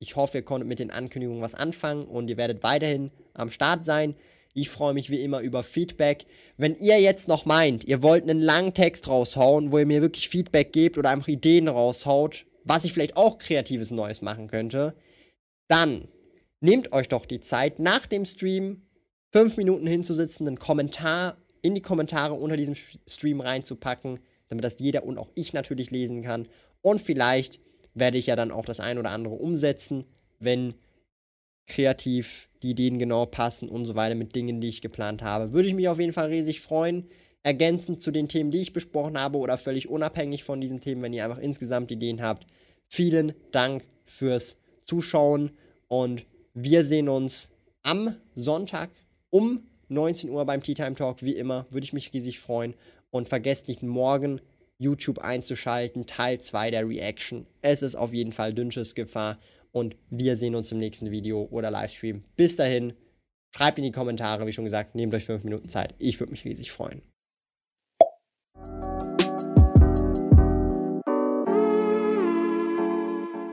Ich hoffe, ihr konntet mit den Ankündigungen was anfangen und ihr werdet weiterhin am Start sein. Ich freue mich wie immer über Feedback. Wenn ihr jetzt noch meint, ihr wollt einen langen Text raushauen, wo ihr mir wirklich Feedback gebt oder einfach Ideen raushaut, was ich vielleicht auch kreatives Neues machen könnte, dann nehmt euch doch die Zeit, nach dem Stream fünf Minuten hinzusitzen, einen Kommentar in die Kommentare unter diesem Stream reinzupacken, damit das jeder und auch ich natürlich lesen kann. Und vielleicht werde ich ja dann auch das ein oder andere umsetzen, wenn kreativ die Ideen genau passen und so weiter mit Dingen, die ich geplant habe. Würde ich mich auf jeden Fall riesig freuen. Ergänzend zu den Themen, die ich besprochen habe oder völlig unabhängig von diesen Themen, wenn ihr einfach insgesamt Ideen habt. Vielen Dank fürs Zuschauen und wir sehen uns am Sonntag um 19 Uhr beim Tea Time Talk. Wie immer, würde ich mich riesig freuen. Und vergesst nicht morgen YouTube einzuschalten, Teil 2 der Reaction. Es ist auf jeden Fall Dünnsches Gefahr und wir sehen uns im nächsten Video oder Livestream. Bis dahin, schreibt in die Kommentare, wie schon gesagt, nehmt euch 5 Minuten Zeit. Ich würde mich riesig freuen.